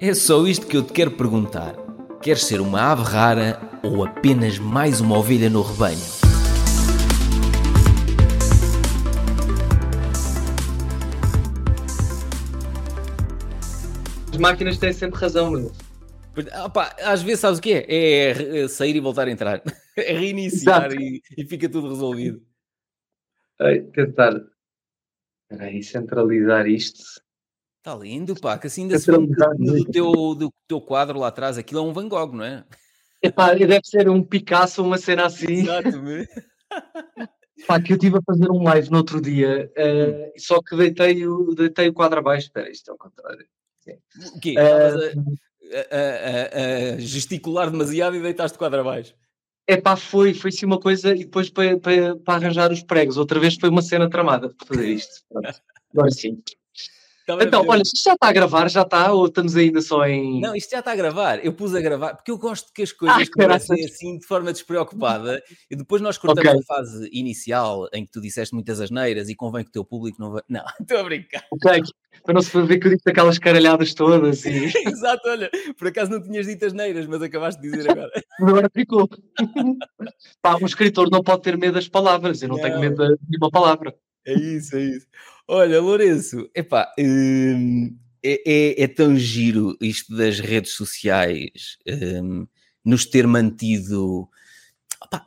É só isto que eu te quero perguntar. Queres ser uma ave rara ou apenas mais uma ovelha no rebanho? As máquinas têm sempre razão, meu. Opa, às vezes sabes o que é? É sair e voltar a entrar. É reiniciar e, e, fica tudo resolvido. Ai, tentar. Peraí, centralizar isto. Está lindo, pá, que assim ainda se vê um do teu, do teu quadro lá atrás. Aquilo é um Van Gogh, não é? Epá, deve ser um Picasso, uma cena assim. Exatamente. Pá, que eu estive a fazer um live no outro dia, uh, só que deitei o, deitei o quadro abaixo. Espera, isto é o contrário. Sim. O quê? Uh, a, a, a, gesticular demasiado e deitaste o quadro abaixo. É pá, foi, foi sim uma coisa e depois para, para, para arranjar os pregos, outra vez foi uma cena tramada para fazer isto. Agora sim. Então, olha, isto já está a gravar, já está, ou estamos ainda só em. Não, isto já está a gravar. Eu pus a gravar, porque eu gosto que as coisas ah, comecem assim de forma despreocupada e depois nós cortamos okay. a fase inicial em que tu disseste muitas asneiras e convém que o teu público não vai. Não, estou a brincar. Ok, para não se ver que eu disse aquelas caralhadas todas. E... Exato, olha, por acaso não tinhas dito asneiras, mas acabaste de dizer agora. agora ficou. Pá, um escritor não pode ter medo das palavras, eu não, não. tenho medo de nenhuma palavra. É isso, é isso. Olha, Lourenço, epá, hum, é, é, é, tão giro isto das redes sociais hum, nos ter mantido.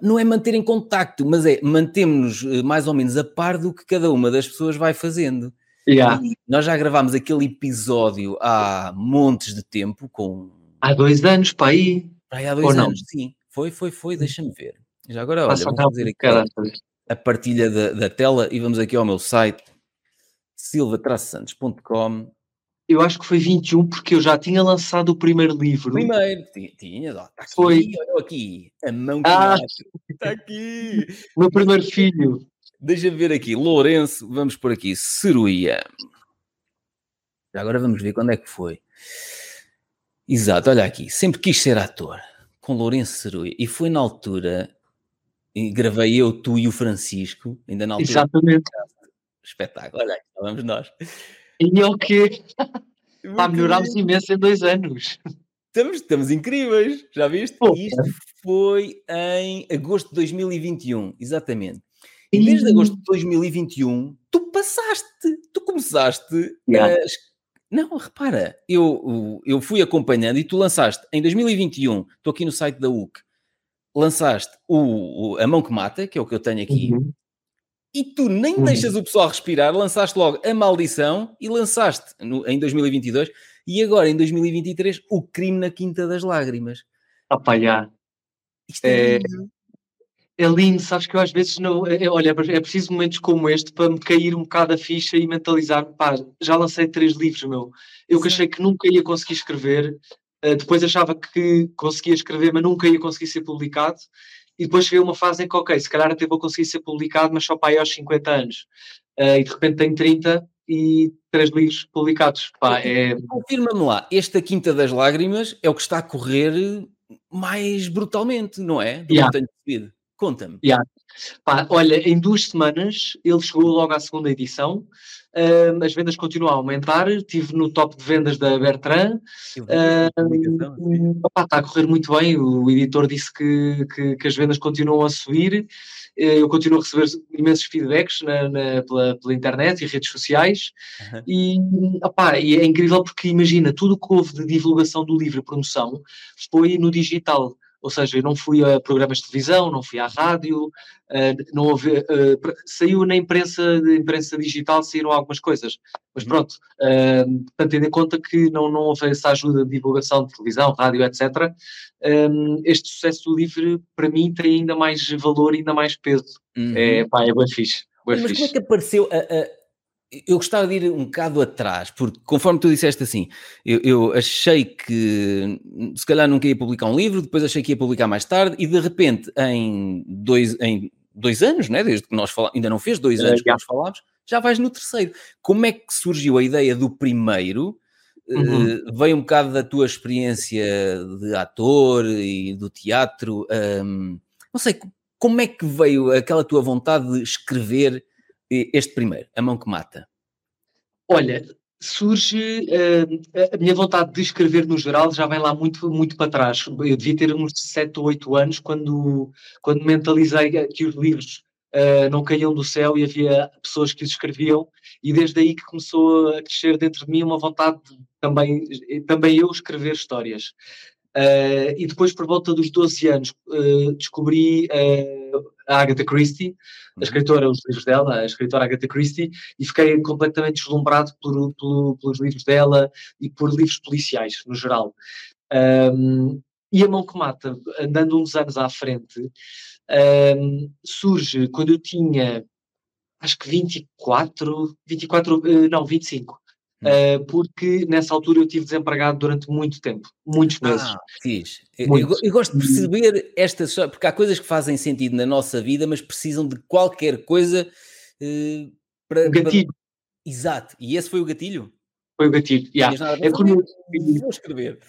não é manter em contacto, mas é mantemos-nos eh, mais ou menos a par do que cada uma das pessoas vai fazendo. Yeah. nós já gravámos aquele episódio há montes de tempo com. Há dois anos, para aí. Para aí há dois Ou anos, não? sim. Foi, foi, foi, deixa-me ver. Já agora, olha, vou fazer aqui a partilha da, da tela e vamos aqui ao meu site silva-santos.com. Eu acho que foi 21 porque eu já tinha lançado o primeiro livro. Primeiro, tinha, está aqui, foi. olha aqui, a mão que ah, está aqui. meu primeiro filho. Deixa ver aqui, Lourenço, vamos por aqui, Ceruia. Agora vamos ver quando é que foi. Exato, olha aqui, sempre quis ser ator, com Lourenço Ceruia, e foi na altura, gravei eu, tu e o Francisco, ainda na altura. Exatamente espetáculo. Olha, aqui vamos nós. E é o quê? Pá, melhorámos imenso em dois anos. Estamos, estamos incríveis, já viste? Pô, Isto foi em agosto de 2021, exatamente. E desde agosto de 2021, tu passaste, tu começaste yeah. a... Não, repara, eu, eu fui acompanhando e tu lançaste em 2021, estou aqui no site da UC, lançaste o, o, A Mão que Mata, que é o que eu tenho aqui, uhum e tu nem uhum. deixas o pessoal respirar, lançaste logo a maldição e lançaste no, em 2022 e agora em 2023 o crime na Quinta das Lágrimas. Já. Isto é, é, é lindo, sabes que eu às vezes não. É, é olha, é preciso momentos como este para me cair um bocado a ficha e mentalizar. Pá, já lancei três livros, meu. Eu que achei que nunca ia conseguir escrever, depois achava que conseguia escrever, mas nunca ia conseguir ser publicado e depois cheguei a uma fase em que, ok, se calhar até vou conseguir ser publicado, mas só para aí aos 50 anos. Uh, e de repente tenho 30 e três livros publicados. Pá, é... Confirma-me lá, esta Quinta das Lágrimas é o que está a correr mais brutalmente, não é? Do yeah. que tenho percebido. Conta-me. Yeah. Pá, olha, em duas semanas ele chegou logo à segunda edição. Uh, as vendas continuam a aumentar. Estive no top de vendas da Bertrand. Uh, está a correr muito bem. O editor disse que, que, que, as vendas continuam a subir. Uh, eu continuo a receber imensos feedbacks na, na, pela, pela, internet e redes sociais. Uhum. E, opá, e é incrível porque imagina, tudo o que houve de divulgação do livro e promoção foi no digital ou seja, eu não fui a programas de televisão, não fui à rádio, uh, não houve, uh, saiu na imprensa, de imprensa digital, saíram algumas coisas, mas uhum. pronto, uh, portanto, tendo em conta que não, não houve essa ajuda de divulgação de televisão, rádio, etc., um, este sucesso do livro, para mim, tem ainda mais valor e ainda mais peso. Uhum. É, pá, é bem fixe. Bem mas fixe. como é que apareceu a, a eu gostava de ir um bocado atrás, porque conforme tu disseste assim, eu, eu, achei que se calhar nunca ia publicar um livro, depois achei que ia publicar mais tarde, e de repente, em dois, em dois anos, né, desde que nós falamos, ainda não fez dois anos que nós falámos, já vais no terceiro. Como é que surgiu a ideia do primeiro? Uhum. Uh, veio um bocado da tua experiência de ator e do teatro. Um, não sei, como é que veio aquela tua vontade de escrever este primeiro, A Mão que Mata? Olha, surge uh, a minha vontade de escrever no geral já vem lá muito, muito para trás. Eu devia ter uns 7 ou 8 anos quando, quando mentalizei que os livros uh, não caíam do céu e havia pessoas que os escreviam, e desde aí que começou a crescer dentro de mim uma vontade de também, também eu escrever histórias. Uh, e depois, por volta dos 12 anos, descobri a Agatha Christie, a escritora, os livros dela, a escritora Agatha Christie, e fiquei completamente deslumbrado por, por, pelos livros dela e por livros policiais, no geral. Um, e a mão que mata, andando uns anos à frente, um, surge quando eu tinha, acho que 24, 24, eh, não, 25. Uh, porque nessa altura eu estive desempregado durante muito tempo, muitos meses. Ah, fiz. Eu, eu, eu, gosto de perceber estas, porque há coisas que fazem sentido na nossa vida, mas precisam de qualquer coisa uh, para. O gatilho. Para... Exato. E esse foi o gatilho? Foi o gatilho. Yeah. É como... Vou escrever.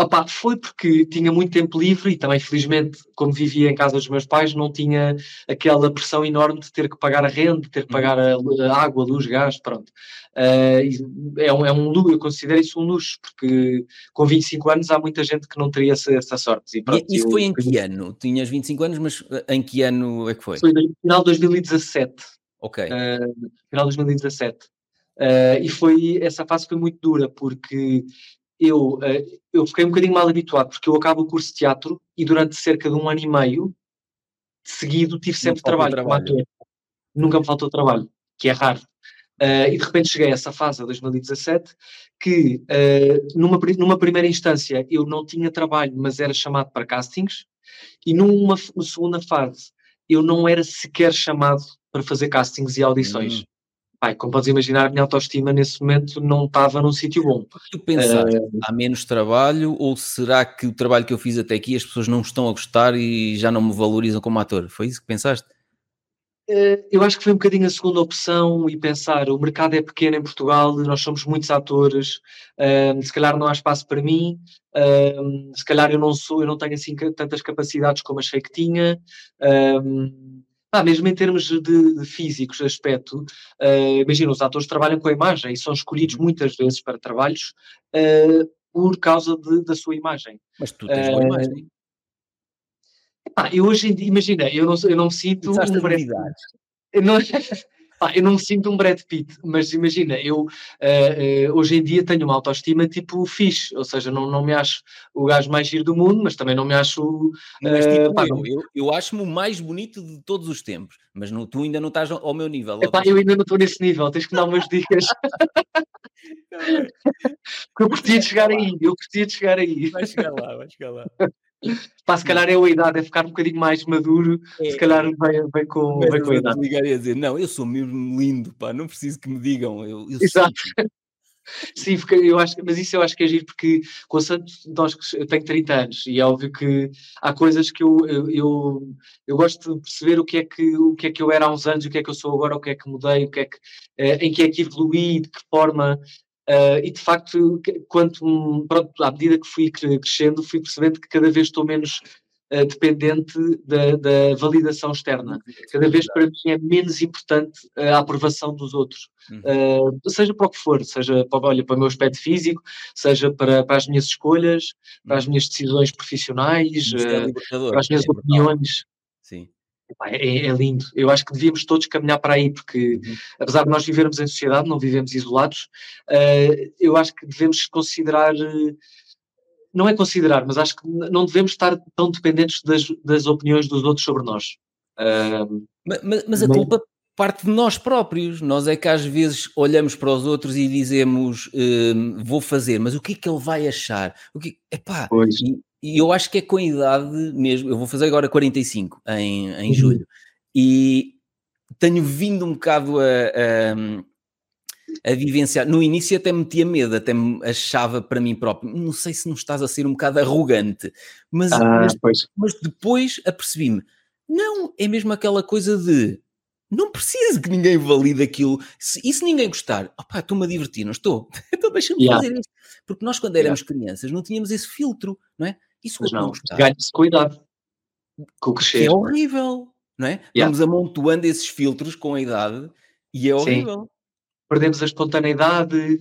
Opa, foi porque tinha muito tempo livre e também, felizmente, como vivia em casa dos meus pais, não tinha aquela pressão enorme de ter que pagar a renda, de ter que pagar a, a água, a luz, gás, pronto. Uh, é, um, é um luxo, eu considero isso um luxo, porque com 25 anos há muita gente que não teria essa, essa sorte. E, pronto, e isso eu, foi em que ano? Tinhas 25 anos, mas eh, em que ano é que foi? Foi no final de 2017. Ok. Uh, final de 2017. Uh, e foi, essa fase foi muito dura, porque eu, eh, eu fiquei um bocadinho mal habituado, porque eu acabo o curso de teatro e durante cerca de um ano e meio seguido tive sempre trabalho, trabalho. como ator. Nunca me faltou trabalho, que é raro. Uh, e de repente cheguei a essa fase, a 2017, que uh, numa, numa primeira instância eu não tinha trabalho, mas era chamado para castings, e numa, numa segunda fase eu não era sequer chamado para fazer castings e audições. Hum. Como podes imaginar, a minha autoestima nesse momento não estava num sítio bom. Tu pensaste, uh, há menos trabalho ou será que o trabalho que eu fiz até aqui as pessoas não estão a gostar e já não me valorizam como ator? Foi isso que pensaste? Uh, eu acho que foi um bocadinho a segunda opção e pensar, o mercado é pequeno em Portugal, nós somos muitos atores, uh, se calhar não há espaço para mim, se calhar eu não sou, eu não tenho assim tantas capacidades como achei que tinha. Ah, mesmo em termos de, de físicos, aspecto, uh, imagina, os atores trabalham com a imagem e são escolhidos uhum. muitas vezes para trabalhos uh, por causa de, da sua imagem. Mas tu tens uma imagem. Ah, eu hoje em dia, imagina, eu não, eu não me sinto. Um não, Pá, eu não me sinto um Brad Pitt, mas imagina, eu uh, uh, hoje em dia tenho uma autoestima tipo fixe, ou seja, não, não me acho o gajo mais giro do mundo, mas também não me acho. Uh, mas, tipo, pá, eu, eu, eu acho-me o mais bonito de todos os tempos, mas não, tu ainda não estás ao meu nível. Epá, eu ainda não estou nesse nível, tens que dar umas dicas. Porque eu curtia de chegar aí, eu curtia de chegar aí. Vai chegar lá, vai chegar lá. Pá, se calhar é a idade, é ficar um bocadinho mais maduro, é, se calhar vem, vem, com, vem com a idade. Ligar e a dizer, não, eu sou mesmo lindo, pá, não preciso que me digam. Eu, eu Exato. Sim, porque eu acho, mas isso eu acho que é giro porque com o Santos nós, eu tenho 30 anos e é óbvio que há coisas que eu, eu, eu, eu, gosto de perceber o que, é que, o que é que eu era há uns anos, o que é que eu sou agora, o que é que mudei, o que é que, eh, em que é que evoluí, de que forma Uh, e de facto, quanto, pronto, à medida que fui crescendo, fui percebendo que cada vez estou menos uh, dependente da, da, validação externa. Cada vez para mim é menos importante a aprovação dos outros. Uh, seja para o que for, seja para, olha, para o meu aspecto físico, seja para, para as minhas escolhas, para as minhas decisões profissionais, é para as minhas é opiniões. Sim. É, é, lindo. Eu acho que devíamos todos caminhar para aí, porque uhum. apesar de nós vivermos em sociedade, não vivemos isolados, uh, eu acho que devemos considerar. Não é considerar, mas acho que não devemos estar tão dependentes das, das opiniões dos outros sobre nós. Uh, mas, mas, a culpa parte de nós próprios. Nós é que às vezes olhamos para os outros e dizemos uh, vou fazer, mas o que é que ele vai achar? O que epá, e, e eu acho que é com a idade mesmo. Eu vou fazer agora 45 em, em uhum. julho. E tenho vindo um bocado a, a, a, vivenciar. No início até metia medo, até me achava para mim próprio. Não sei se não estás a ser um bocado arrogante, mas, ah, mas, mas depois apercebi-me. Não, é mesmo aquela coisa de não preciso que ninguém valide aquilo. Se, e se ninguém gostar, opá, estou-me a divertir, não estou? então deixa-me yeah. fazer isto. Porque nós, quando éramos yeah. crianças, não tínhamos esse filtro, não é? Isso Mas não, ganha-se cuidado com o crescer. É horrível, não é? Yeah. Vamos amontoando esses filtros com a idade e é horrível. perdemos a espontaneidade,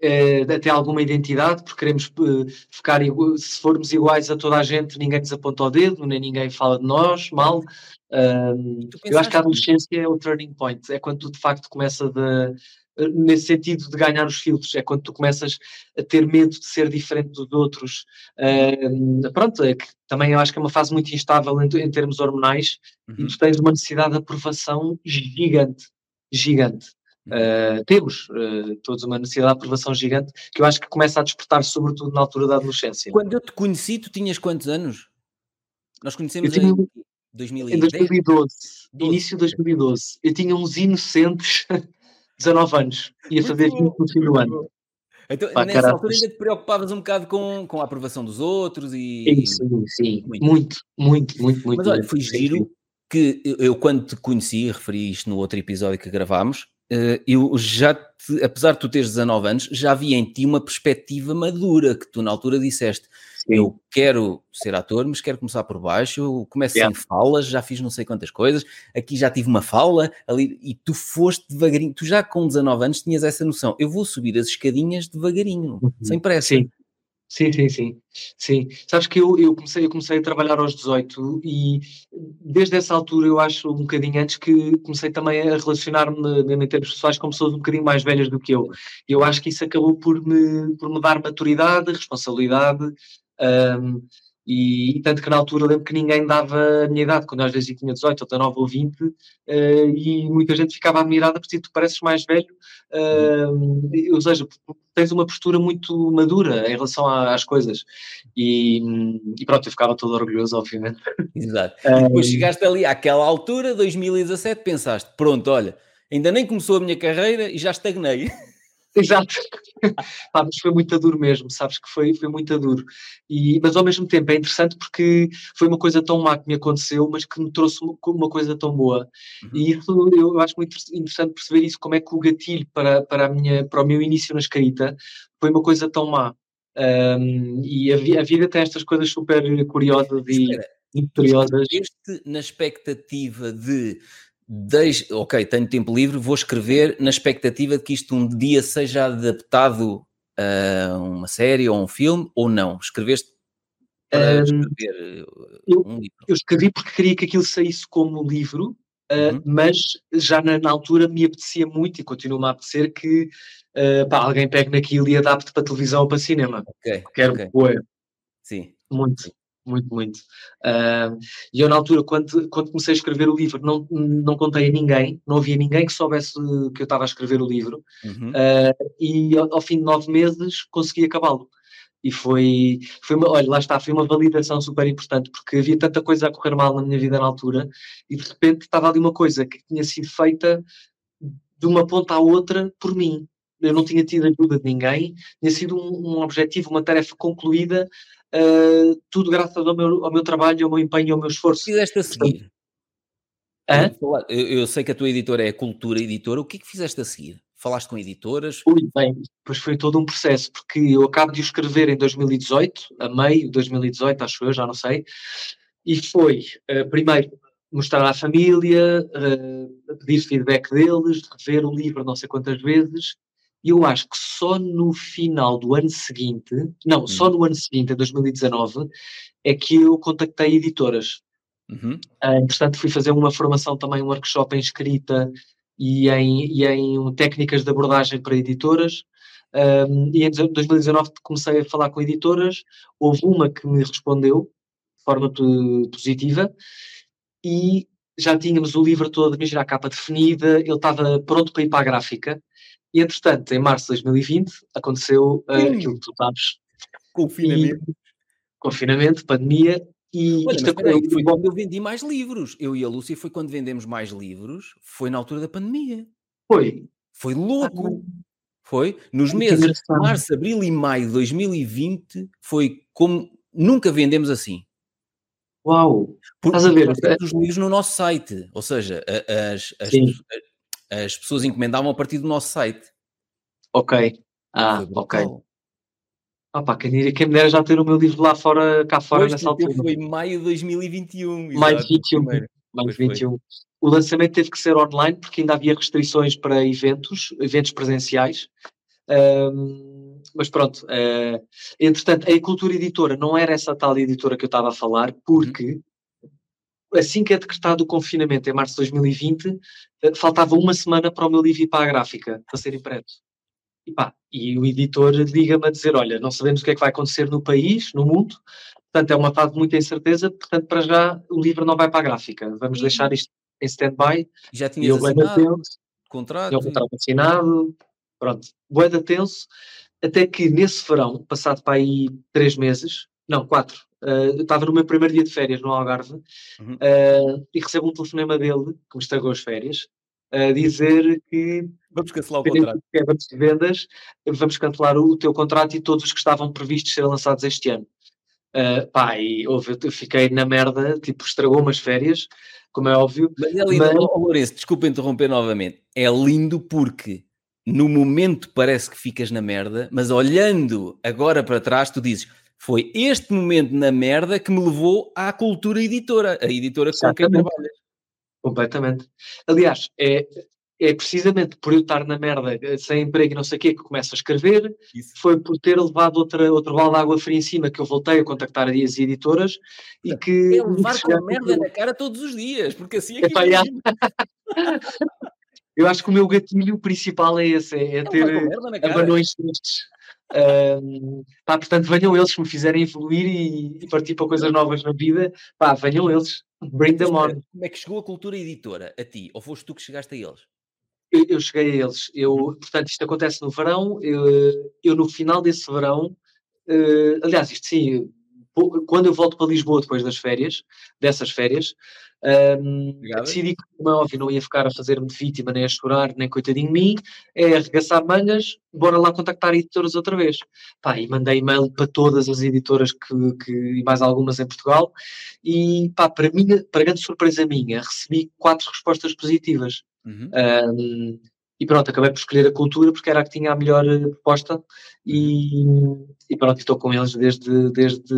eh, até alguma identidade, porque queremos eh, ficar, se formos iguais a toda a gente, ninguém nos aponta o dedo, nem ninguém fala de nós, mal. eu acho que a adolescência é o turning point, é quando tu de facto começa de, nesse sentido de ganhar os filtros, é quando tu começas a ter medo de ser diferente dos outros. Uh, pronto, é que também eu acho que é uma fase muito instável em, em termos hormonais uhum. e tu tens uma necessidade de aprovação gigante, gigante. Uh, temos uh, todos uma necessidade de aprovação gigante que eu acho que começa a despertar, sobretudo na altura da adolescência. Quando eu te conheci, tu tinhas quantos anos? Nós conhecemos tinha, em 2010? Em 2012, 12. início de 2012. Eu tinha uns inocentes 19 anos, ia fazer 20 no fim do ano. Então, Pá, nessa altura ainda te preocupavas um bocado com, com a aprovação dos outros e... Sim, sim, sim. Muito, muito, muito, muito. muito Mas olha, foi giro que eu, quando te conheci, referi isto no outro episódio que gravámos, eh, eu já, te, apesar de tu teres 19 anos, já vi em ti uma perspectiva madura, que tu na altura disseste. Eu quero ser ator, mas quero começar por baixo, eu começo yeah. sem falas, já fiz não sei quantas coisas, aqui já tive uma fala, ali, e tu foste devagarinho, tu já com 19 anos tinhas essa noção, eu vou subir as escadinhas devagarinho, uhum. sem pressa. Sim. Sim, sim, sim. Sim. Sabes que eu, eu, comecei, eu comecei a trabalhar aos 18 e desde essa altura eu acho um bocadinho antes que comecei também a relacionar-me em termos pessoais com pessoas um bocadinho mais velhas do que eu. Eu acho que isso acabou por me, por me dar maturidade, responsabilidade, um, e, e, tanto que na altura lembro que ninguém dava a minha idade, quando às vezes eu tinha 18 ou 19 ou 20, uh, e muita gente ficava admirada porque tu pareces mais velho, uh, ou seja, tens uma postura muito madura em relação às coisas. E, e pronto, eu ficava todo orgulhoso, obviamente. Exato. E depois chegaste ali àquela altura, 2017, pensaste, pronto, olha, ainda nem começou a minha carreira e já estagnei. Exato. ah, mas foi muito duro mesmo, sabes que foi, foi muito duro. E, mas ao mesmo tempo é interessante porque foi uma coisa tão má que me aconteceu, mas que me trouxe uma, uma coisa tão boa. Uhum. E isso eu acho muito interessante perceber isso, como é que o gatilho para, para, a minha, para o meu início na escrita foi uma coisa tão má. Um, e a, a, vida tem estas coisas super curiosas e misteriosas. na expectativa de Deixe, ok, tenho tempo livre, vou escrever na expectativa de que isto um dia seja adaptado a uma série ou um filme, ou não? Escreveste para um, escrever eu, um livro? Eu escrevi porque queria que aquilo saísse como livro, uh, uhum. mas já na, na, altura me apetecia muito e continua-me a apetecer que uh, pá, alguém pegue naquilo e adapte para televisão ou para cinema. Ok. Quero okay. Sim. Muito muito, muito. Uh, e eu, na altura, quando, quando comecei a escrever o livro, não, não contei a ninguém, não havia ninguém que soubesse que eu estava a escrever o livro, uhum. uh, e ao, ao, fim de nove meses consegui acabá-lo. E foi, foi uma, olha, lá está, foi uma validação super importante, porque havia tanta coisa a correr mal na minha vida na altura, e de repente estava ali uma coisa que tinha sido feita de uma ponta à outra por mim. Eu não tinha tido ajuda de ninguém, tinha sido um, um objetivo, uma tarefa concluída uh, tudo graças ao meu, ao meu trabalho, ao meu empenho, ao meu esforço. Fizeste a seguir? Hã? Eu, eu, sei que a tua editora é a Cultura Editora, o que é que fizeste a seguir? Falaste com editoras? Ui, bem, pois foi todo um processo, porque eu acabo de o escrever em 2018, a meio de 2018, acho eu, já não sei, e foi, uh, primeiro, mostrar à família, uh, pedir feedback deles, rever o livro não sei quantas vezes, eu acho que só no final do ano seguinte, não, hum. só no ano seguinte, em 2019, é que eu contactei editoras. Uhum. Uh, entretanto, fui fazer uma formação também, um workshop em escrita e em, e em técnicas de abordagem para editoras. Um, e em 2019 comecei a falar com editoras. Houve uma que me respondeu de forma positiva e já tínhamos o livro todo, imagina a capa definida, ele estava pronto para ir para a gráfica. E, entretanto, em março de 2020, aconteceu uh, aquilo que tu sabes. Confinamento. E, confinamento, pandemia. E Olha, isto peraí, foi quando eu vendi mais livros. Eu e a Lúcia foi quando vendemos mais livros, foi na altura da pandemia. Foi. Foi louco. Ah, foi. Nos meses de março, abril e maio de 2020, foi como nunca vendemos assim. Uau! Por, Estás a ver? os livros no nosso site, ou seja, as, as, as pessoas encomendavam a partir do nosso site. Ok. Ah, ok. Pá, quem, diria, quem me dera já ter o meu livro lá fora, cá fora pois, nessa altura. Foi maio de 2021. Maio de 21. Mais 21. o lançamento teve que ser online porque ainda havia restrições para eventos, eventos presenciais. Um, mas pronto, uh, entretanto, a Cultura Editora não era essa tal editora que eu estava a falar, porque assim que é decretado o confinamento, em março de 2020, uh, faltava uma semana para o meu livro ir para a gráfica, para ser impresso. E, pá, e o editor liga-me a dizer: Olha, não sabemos o que é que vai acontecer no país, no mundo, portanto é uma fase de muita incerteza, portanto, para já o livro não vai para a gráfica, vamos deixar isto em stand-by. Já tinha assinado contrato? Já contrato assinado, pronto, boeda tenso, até que nesse verão, passado para aí três meses, não, quatro, uh, eu estava no meu primeiro dia de férias no Algarve uhum. uh, e recebo um telefonema dele, que me estragou as férias, a dizer que vamos cancelar o contrato. Vamos de vendas, vamos cancelar o, teu contrato e todos os que estavam previstos ser lançados este ano. Uh, pá, e houve, eu fiquei na merda, tipo, estragou umas férias, como é óbvio. Mas é lindo, mas... Oh, Lourenço, desculpa interromper novamente. É lindo porque no momento parece que ficas na merda, mas olhando agora para trás, tu dizes foi este momento na merda que me levou à cultura editora, a editora com quem trabalhas. Completamente. Aliás, é, é precisamente por eu estar na merda, eh, sem emprego e não sei o quê, que começo a escrever. Isso. Foi por ter levado outra, outro balde de água fria em cima que eu voltei a contactar as editoras e que. É levar com a merda na cara todos os dias, porque assim é que. eu acho que o meu gatilho principal é esse: é, é ter abanões tristes. Um, pá, portanto, venham eles que me fizerem evoluir e, e, partir para coisas novas na vida. Pá, venham eles. Bring them on. Como é que chegou a cultura editora a ti? Ou foste tu que chegaste a eles? Eu, eu cheguei a eles. Eu, portanto, isto acontece no verão. Eu, eu no final desse verão, uh, aliás, isto sim, quando eu volto para Lisboa depois das férias, dessas férias, um, decidi que, como é óbvio, não ia ficar a fazer-me de vítima, nem a chorar, nem coitadinho de mim, é arregaçar mangas, bora lá contactar editoras outra vez. Pá, e mandei e-mail para todas as editoras que, que, e mais algumas em Portugal, e pá, para, minha, para grande surpresa minha, recebi quatro respostas positivas. Uhum. Um, e pronto, acabei por escolher a cultura porque era a que tinha a melhor eh, proposta e, e pronto, estou com eles desde, desde,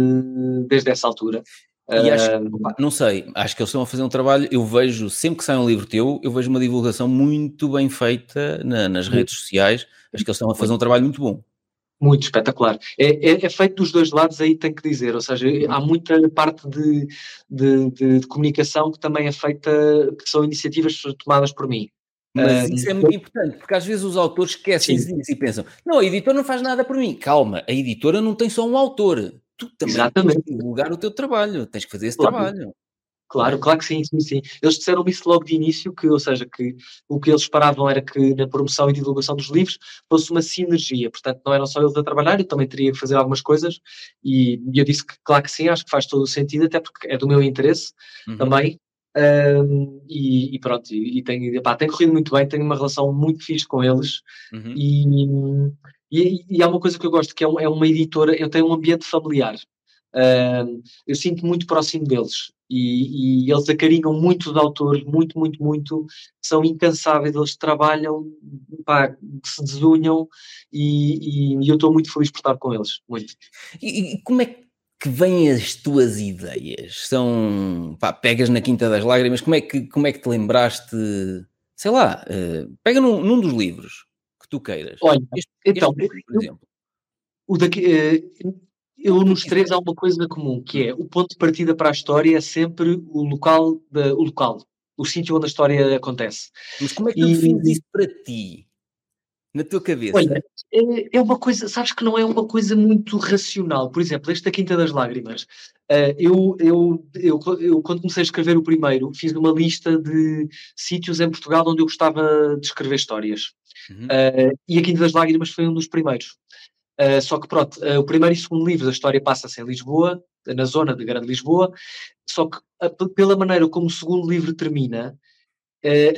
desde essa altura. E acho, opa, não sei, acho que eles estão a fazer um trabalho. Eu vejo, sempre que sai um livro teu, eu vejo uma divulgação muito bem feita na, nas redes sociais. Acho que eles estão a fazer um trabalho muito bom. Muito espetacular. É, é, é, feito dos dois lados, aí tem que dizer. Ou seja, há muita parte de, de, de, de comunicação que também é feita, que são iniciativas tomadas por mim. Mas isso é muito importante, porque às vezes os autores esquecem disso e pensam: não, a editora não faz nada por mim. Calma, a editora não tem só um autor tu também Exatamente. tens divulgar o teu trabalho, tens que fazer esse claro. trabalho. Claro, claro que sim, sim, sim. Eles disseram isso logo de início, que, ou seja, que o que eles esperavam era que na promoção e divulgação dos livros fosse uma sinergia, portanto não eram só eles a trabalhar, eu também teria que fazer algumas coisas e, eu disse que claro que sim, acho que faz todo o sentido, até porque é do meu interesse uhum. também, um, e, e, pronto, e, e tem, epá, tem corrido muito bem, tenho uma relação muito fixe com eles uhum. e e, e há uma coisa que eu gosto, que é, um, é uma editora, eu tenho um ambiente familiar. Uh, eu sinto muito próximo deles e, e, eles acarinham muito de autores, muito, muito, muito, são incansáveis, eles trabalham, pá, se desunham e, e, eu estou muito feliz por estar com eles, muito. E, e como é que vêm as tuas ideias? São, pá, pegas na Quinta das Lágrimas, como é que, como é que te lembraste, sei lá, uh, pega num, num dos livros, tu queiras. Olha, este, então, este, por exemplo. O daqui, uh, eu nos três há uma coisa comum, que é o ponto de partida para a história é sempre o local, de, o local, o sítio onde a história acontece. Mas como é que tu defines isso para ti? Na tua cabeça? Olha, é, é, uma coisa, sabes que não é uma coisa muito racional. Por exemplo, esta Quinta das Lágrimas. Uh, eu, eu, eu, eu, quando comecei a escrever o primeiro, fiz uma lista de sítios em Portugal onde eu gostava de escrever histórias. Uhum. Uh, e A Quinta das Lágrimas foi um dos primeiros. Uh, só que pronto, uh, o primeiro e segundo livro da história passa-se em Lisboa, na zona de Grande Lisboa, só que pela maneira como o segundo livro termina,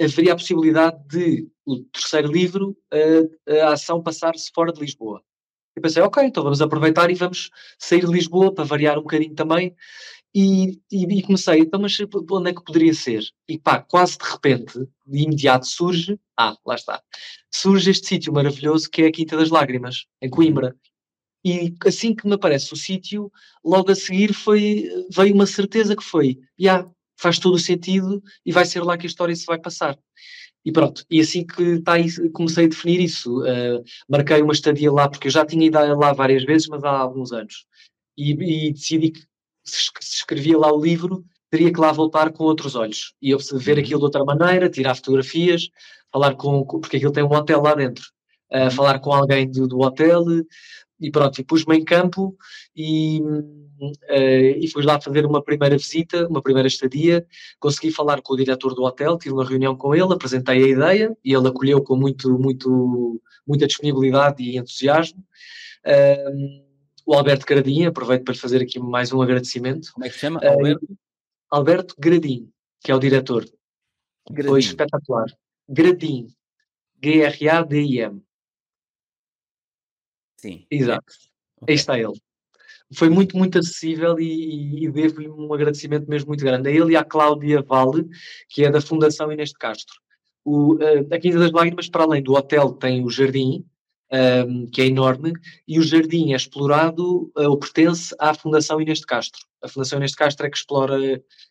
haveria a possibilidade de o terceiro livro, a ação passar-se fora de Lisboa. Eu pensei, ok, então vamos aproveitar e vamos sair de Lisboa para variar um bocadinho também. E, e, e comecei, então, mas onde é que poderia ser? E pá, quase de repente, de imediato surge, ah, lá está, surge este sítio maravilhoso que é a Quinta das Lágrimas, em Coimbra. E assim que me aparece o sítio, logo a seguir foi, veio uma certeza que foi, já, faz todo o sentido e vai ser lá que a história se vai passar. E pronto, e assim que tá comecei a definir isso, uh, marquei uma estadia lá, porque eu já tinha ido lá várias vezes, mas há alguns anos. E, e decidi que se, escrevia lá o livro, teria que lá voltar com outros olhos. E ver uhum. aquilo de outra maneira, tirar fotografias, falar com, porque aquilo tem um hotel lá dentro. Uh, falar com alguém do, do hotel, e pronto, e pus-me em campo e, uh, e fui lá fazer uma primeira visita, uma primeira estadia, consegui falar com o diretor do hotel, tive uma reunião com ele, apresentei a ideia e ele acolheu com muito, muito, muita disponibilidade e entusiasmo. Uh, o Alberto Gradinho, aproveito para lhe fazer aqui mais um agradecimento. Como é que se chama? Alberto? Uh, Alberto Gradinho, que é o diretor. Gradinho. Foi espetacular. Gradinho. G-R-A-D-I-M. Sim. Exato. Okay. Aí está ele. Foi muito, muito acessível e, e devo-lhe um agradecimento mesmo muito grande. A ele e à Cláudia Vale, que é da Fundação Inês de Castro. O, uh, a Quinta das Lágrimas, para além do hotel, tem o jardim, um, que é enorme, e o jardim é explorado uh, ou pertence à Fundação Inês de Castro. A Fundação Inês de Castro é que explora,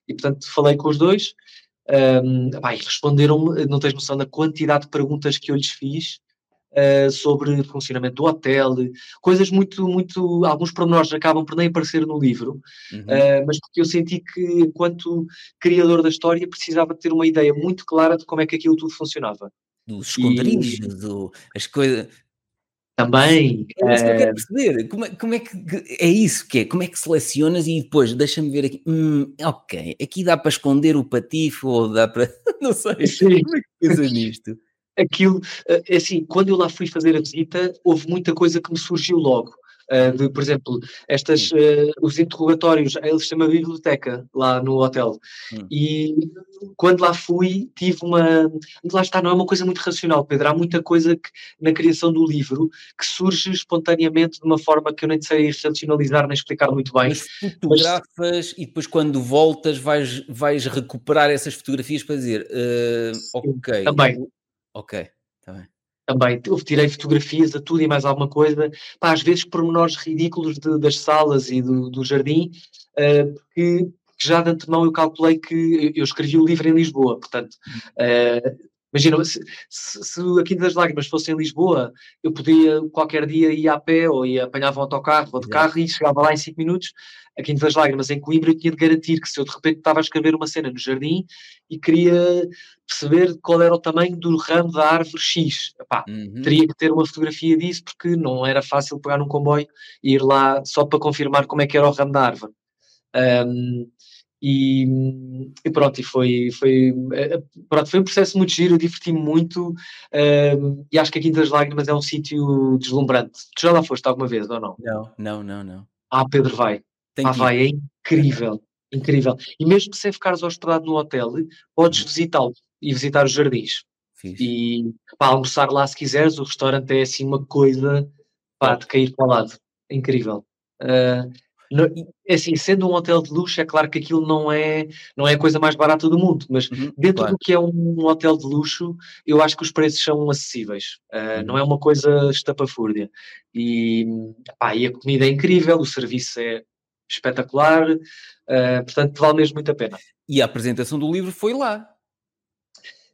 e portanto falei com os dois, um, ehm, responderam-me, não tens noção da quantidade de perguntas que eu lhes fiz, uh, sobre o funcionamento do hotel, coisas muito, muito, alguns pormenores acabam por nem aparecer no livro, uhum. uh, mas porque eu senti que, enquanto criador da história, precisava ter uma ideia muito clara de como é que aquilo tudo funcionava. Dos esconderijos, do, as coisas. Também. É isso que eu quero eh, perceber. Como é, como é que é isso que é? Como é que selecionas e depois deixa-me ver aqui. Hum, ok, aqui dá para esconder o patife ou dá para. Não sei. Sim. Como é que pensas nisto? aquilo, eh, é assim, quando eu lá fui fazer a visita, houve muita coisa que me surgiu logo. Uh, de, por exemplo, estas, uh, os interrogatórios, eles chamam biblioteca lá no hotel. Hum. E quando lá fui, tive uma. Lá está, não é uma coisa muito racional, Pedro. Há muita coisa que, na criação do livro que surge espontaneamente de uma forma que eu nem sei racionalizar nem explicar muito bem. Mas fotografas Mas... e depois, quando voltas, vais, vais recuperar essas fotografias para dizer: uh, Ok. Também. Ok, está bem. Também eu tirei fotografias a tudo e mais alguma coisa, pá, às vezes pormenores ridículos de, das salas e do, do jardim, uh, porque já de antemão eu calculei que eu escrevi o livro em Lisboa, portanto, uh, imagina, se, se, se a Quinta das Lágrimas fosse em Lisboa, eu podia qualquer dia ir a pé ou ia apanhava um autocarro ou de carro e chegava lá em 5 minutos. A Quinta das Lágrimas em Coimbra eu tinha de garantir que se eu de repente estava a escrever uma cena no jardim e queria perceber qual era o tamanho do ramo da árvore X. Epá, uhum. Teria que ter uma fotografia disso porque não era fácil pegar num comboio e ir lá só para confirmar como é que era o ramo da árvore. Um, e, e, pronto, e foi, foi, eh, pronto, foi um processo muito giro, diverti-me muito um, e acho que a Quinta das Lágrimas é um sítio deslumbrante. Tu já lá foste alguma vez ou não? Não, não, não, não. Ah, Pedro, vai. Tem ah, vai, é incrível, incrível. E mesmo sem ficares hospedado no hotel, podes visitá-lo e visitar os jardins. Fiz. E para almoçar lá se quiseres, o restaurante é assim uma coisa pá, de cair para o lado. É incrível. Uh, é assim, sendo um hotel de luxo, é claro que aquilo não é, não é a coisa mais barata do mundo, mas uhum, dentro claro. do que é um hotel de luxo, eu acho que os preços são acessíveis. Uh, uhum. Não é uma coisa estapafúrdia. E, pá, e a comida é incrível, o serviço é espetacular, uh, portanto vale mesmo muito a pena. E a apresentação do livro foi lá.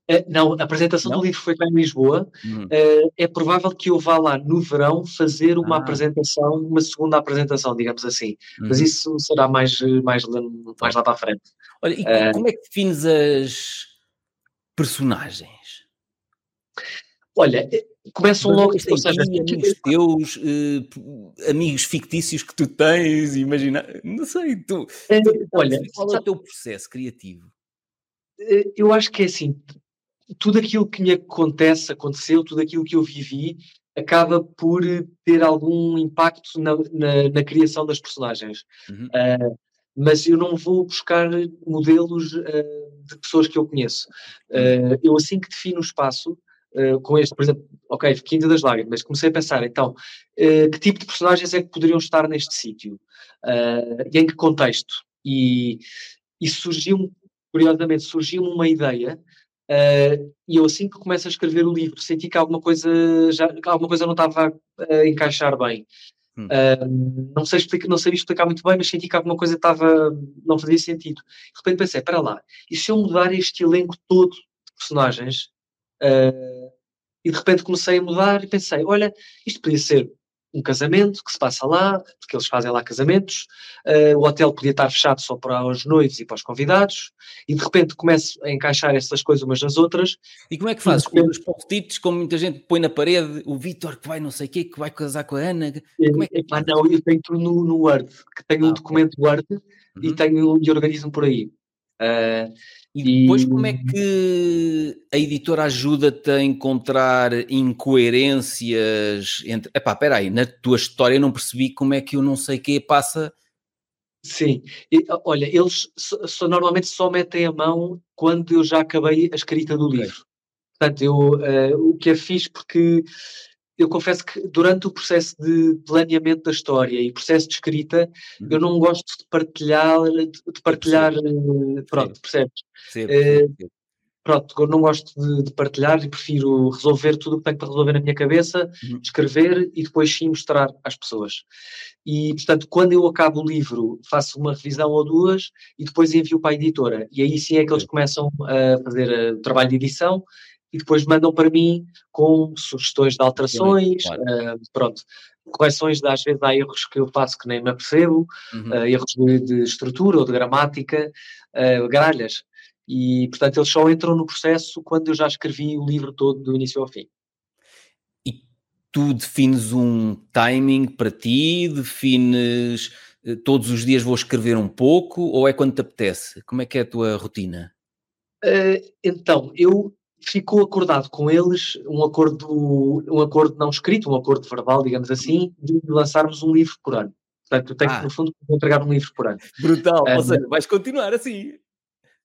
Uh, não, a apresentação não? do livro foi cá em Lisboa. Uhum. Uh, é provável que eu vá lá no verão fazer uma ah. apresentação, uma segunda apresentação, digamos assim. Uhum. Mas isso será mais, mais, mais lá para a frente. Olha, e como é que defines as personagens? Olha, começam logo. Ou seja, amigos teus, uh, amigos fictícios que tu tens, imagina, não sei, tu, é, tu olha, qual é o teu processo criativo? Eh, eu acho que é assim, tudo aquilo que me acontece, aconteceu, tudo aquilo que eu vivi, acaba por ter algum impacto na, na, na criação das personagens. Uhum. Uh, mas eu não vou buscar modelos uh, de pessoas que eu conheço. Uh, eu, assim que defino o espaço, Uh, com este, por exemplo, ok, Quinta das Lágrimas, comecei a pensar, então, uh, que tipo de personagens é que poderiam estar neste sítio? Uh, e em que contexto? E, e surgiu, curiosamente, surgiu-me uma ideia, e eu assim que começo a escrever o livro, senti que alguma coisa, já, alguma coisa não estava a encaixar bem. Hum. Uh, não, sei explicar, não sabia explicar muito bem, mas senti que alguma coisa estava, não fazia sentido. De repente pensei, para lá, e se eu mudar este elenco todo de personagens? Uh, e de repente comecei a mudar e pensei, olha, isto podia ser um casamento que se passa lá, porque eles fazem lá casamentos, uh, o hotel podia estar fechado só para os noivos e para os convidados, e de repente começo a encaixar essas coisas umas nas outras. E como é que fazes? Com os post-its, como muita gente põe na parede, o Vitor que vai não sei o quê, que vai casar com a Ana. Como é que... Ah, não, eu tenho tudo no, no Word, que tenho ah, um documento. Word uhum. e tenho e organizo por aí. Uh, e depois, como é que a editora ajuda-te a encontrar incoerências entre. Epá, espera aí, na tua história não percebi como é que o não sei quê passa. Sim, e, olha, eles só, normalmente só metem a mão quando eu já acabei a escrita do livro. Portanto, eu, uh, o que é fixe porque eu confesso que durante o processo de planeamento da história e processo de escrita, uhum. eu não gosto de partilhar, de partilhar, eh, pronto, percebes? Uh, pronto, eu não gosto de, de, partilhar e prefiro resolver tudo o que tenho para resolver na minha cabeça, uhum. escrever e depois sim mostrar às pessoas. E, portanto, quando eu acabo o livro, faço uma revisão ou duas e depois envio para a editora. E aí sim é que eles começam a fazer eh, o trabalho de edição e depois mandam para mim com sugestões de alterações, claro. uh, pronto, correções de às vezes há erros que eu faço que nem me apercebo, uhum. uh, erros de, de, estrutura ou de gramática, uh, gralhas. E, portanto, eles só entram no processo quando eu já escrevi o livro todo do início ao fim. E tu defines um timing para ti, defines todos os dias vou escrever um pouco, ou é quando te apetece? Como é que é a tua rotina? Então, eu ficou acordado com eles um acordo, um acordo não escrito, um acordo verbal, digamos assim, de lançarmos um livro por ano. Portanto, eu tenho ah. que, no fundo, entregar um livro por ano. Brutal, um, ou seja, vais continuar assim.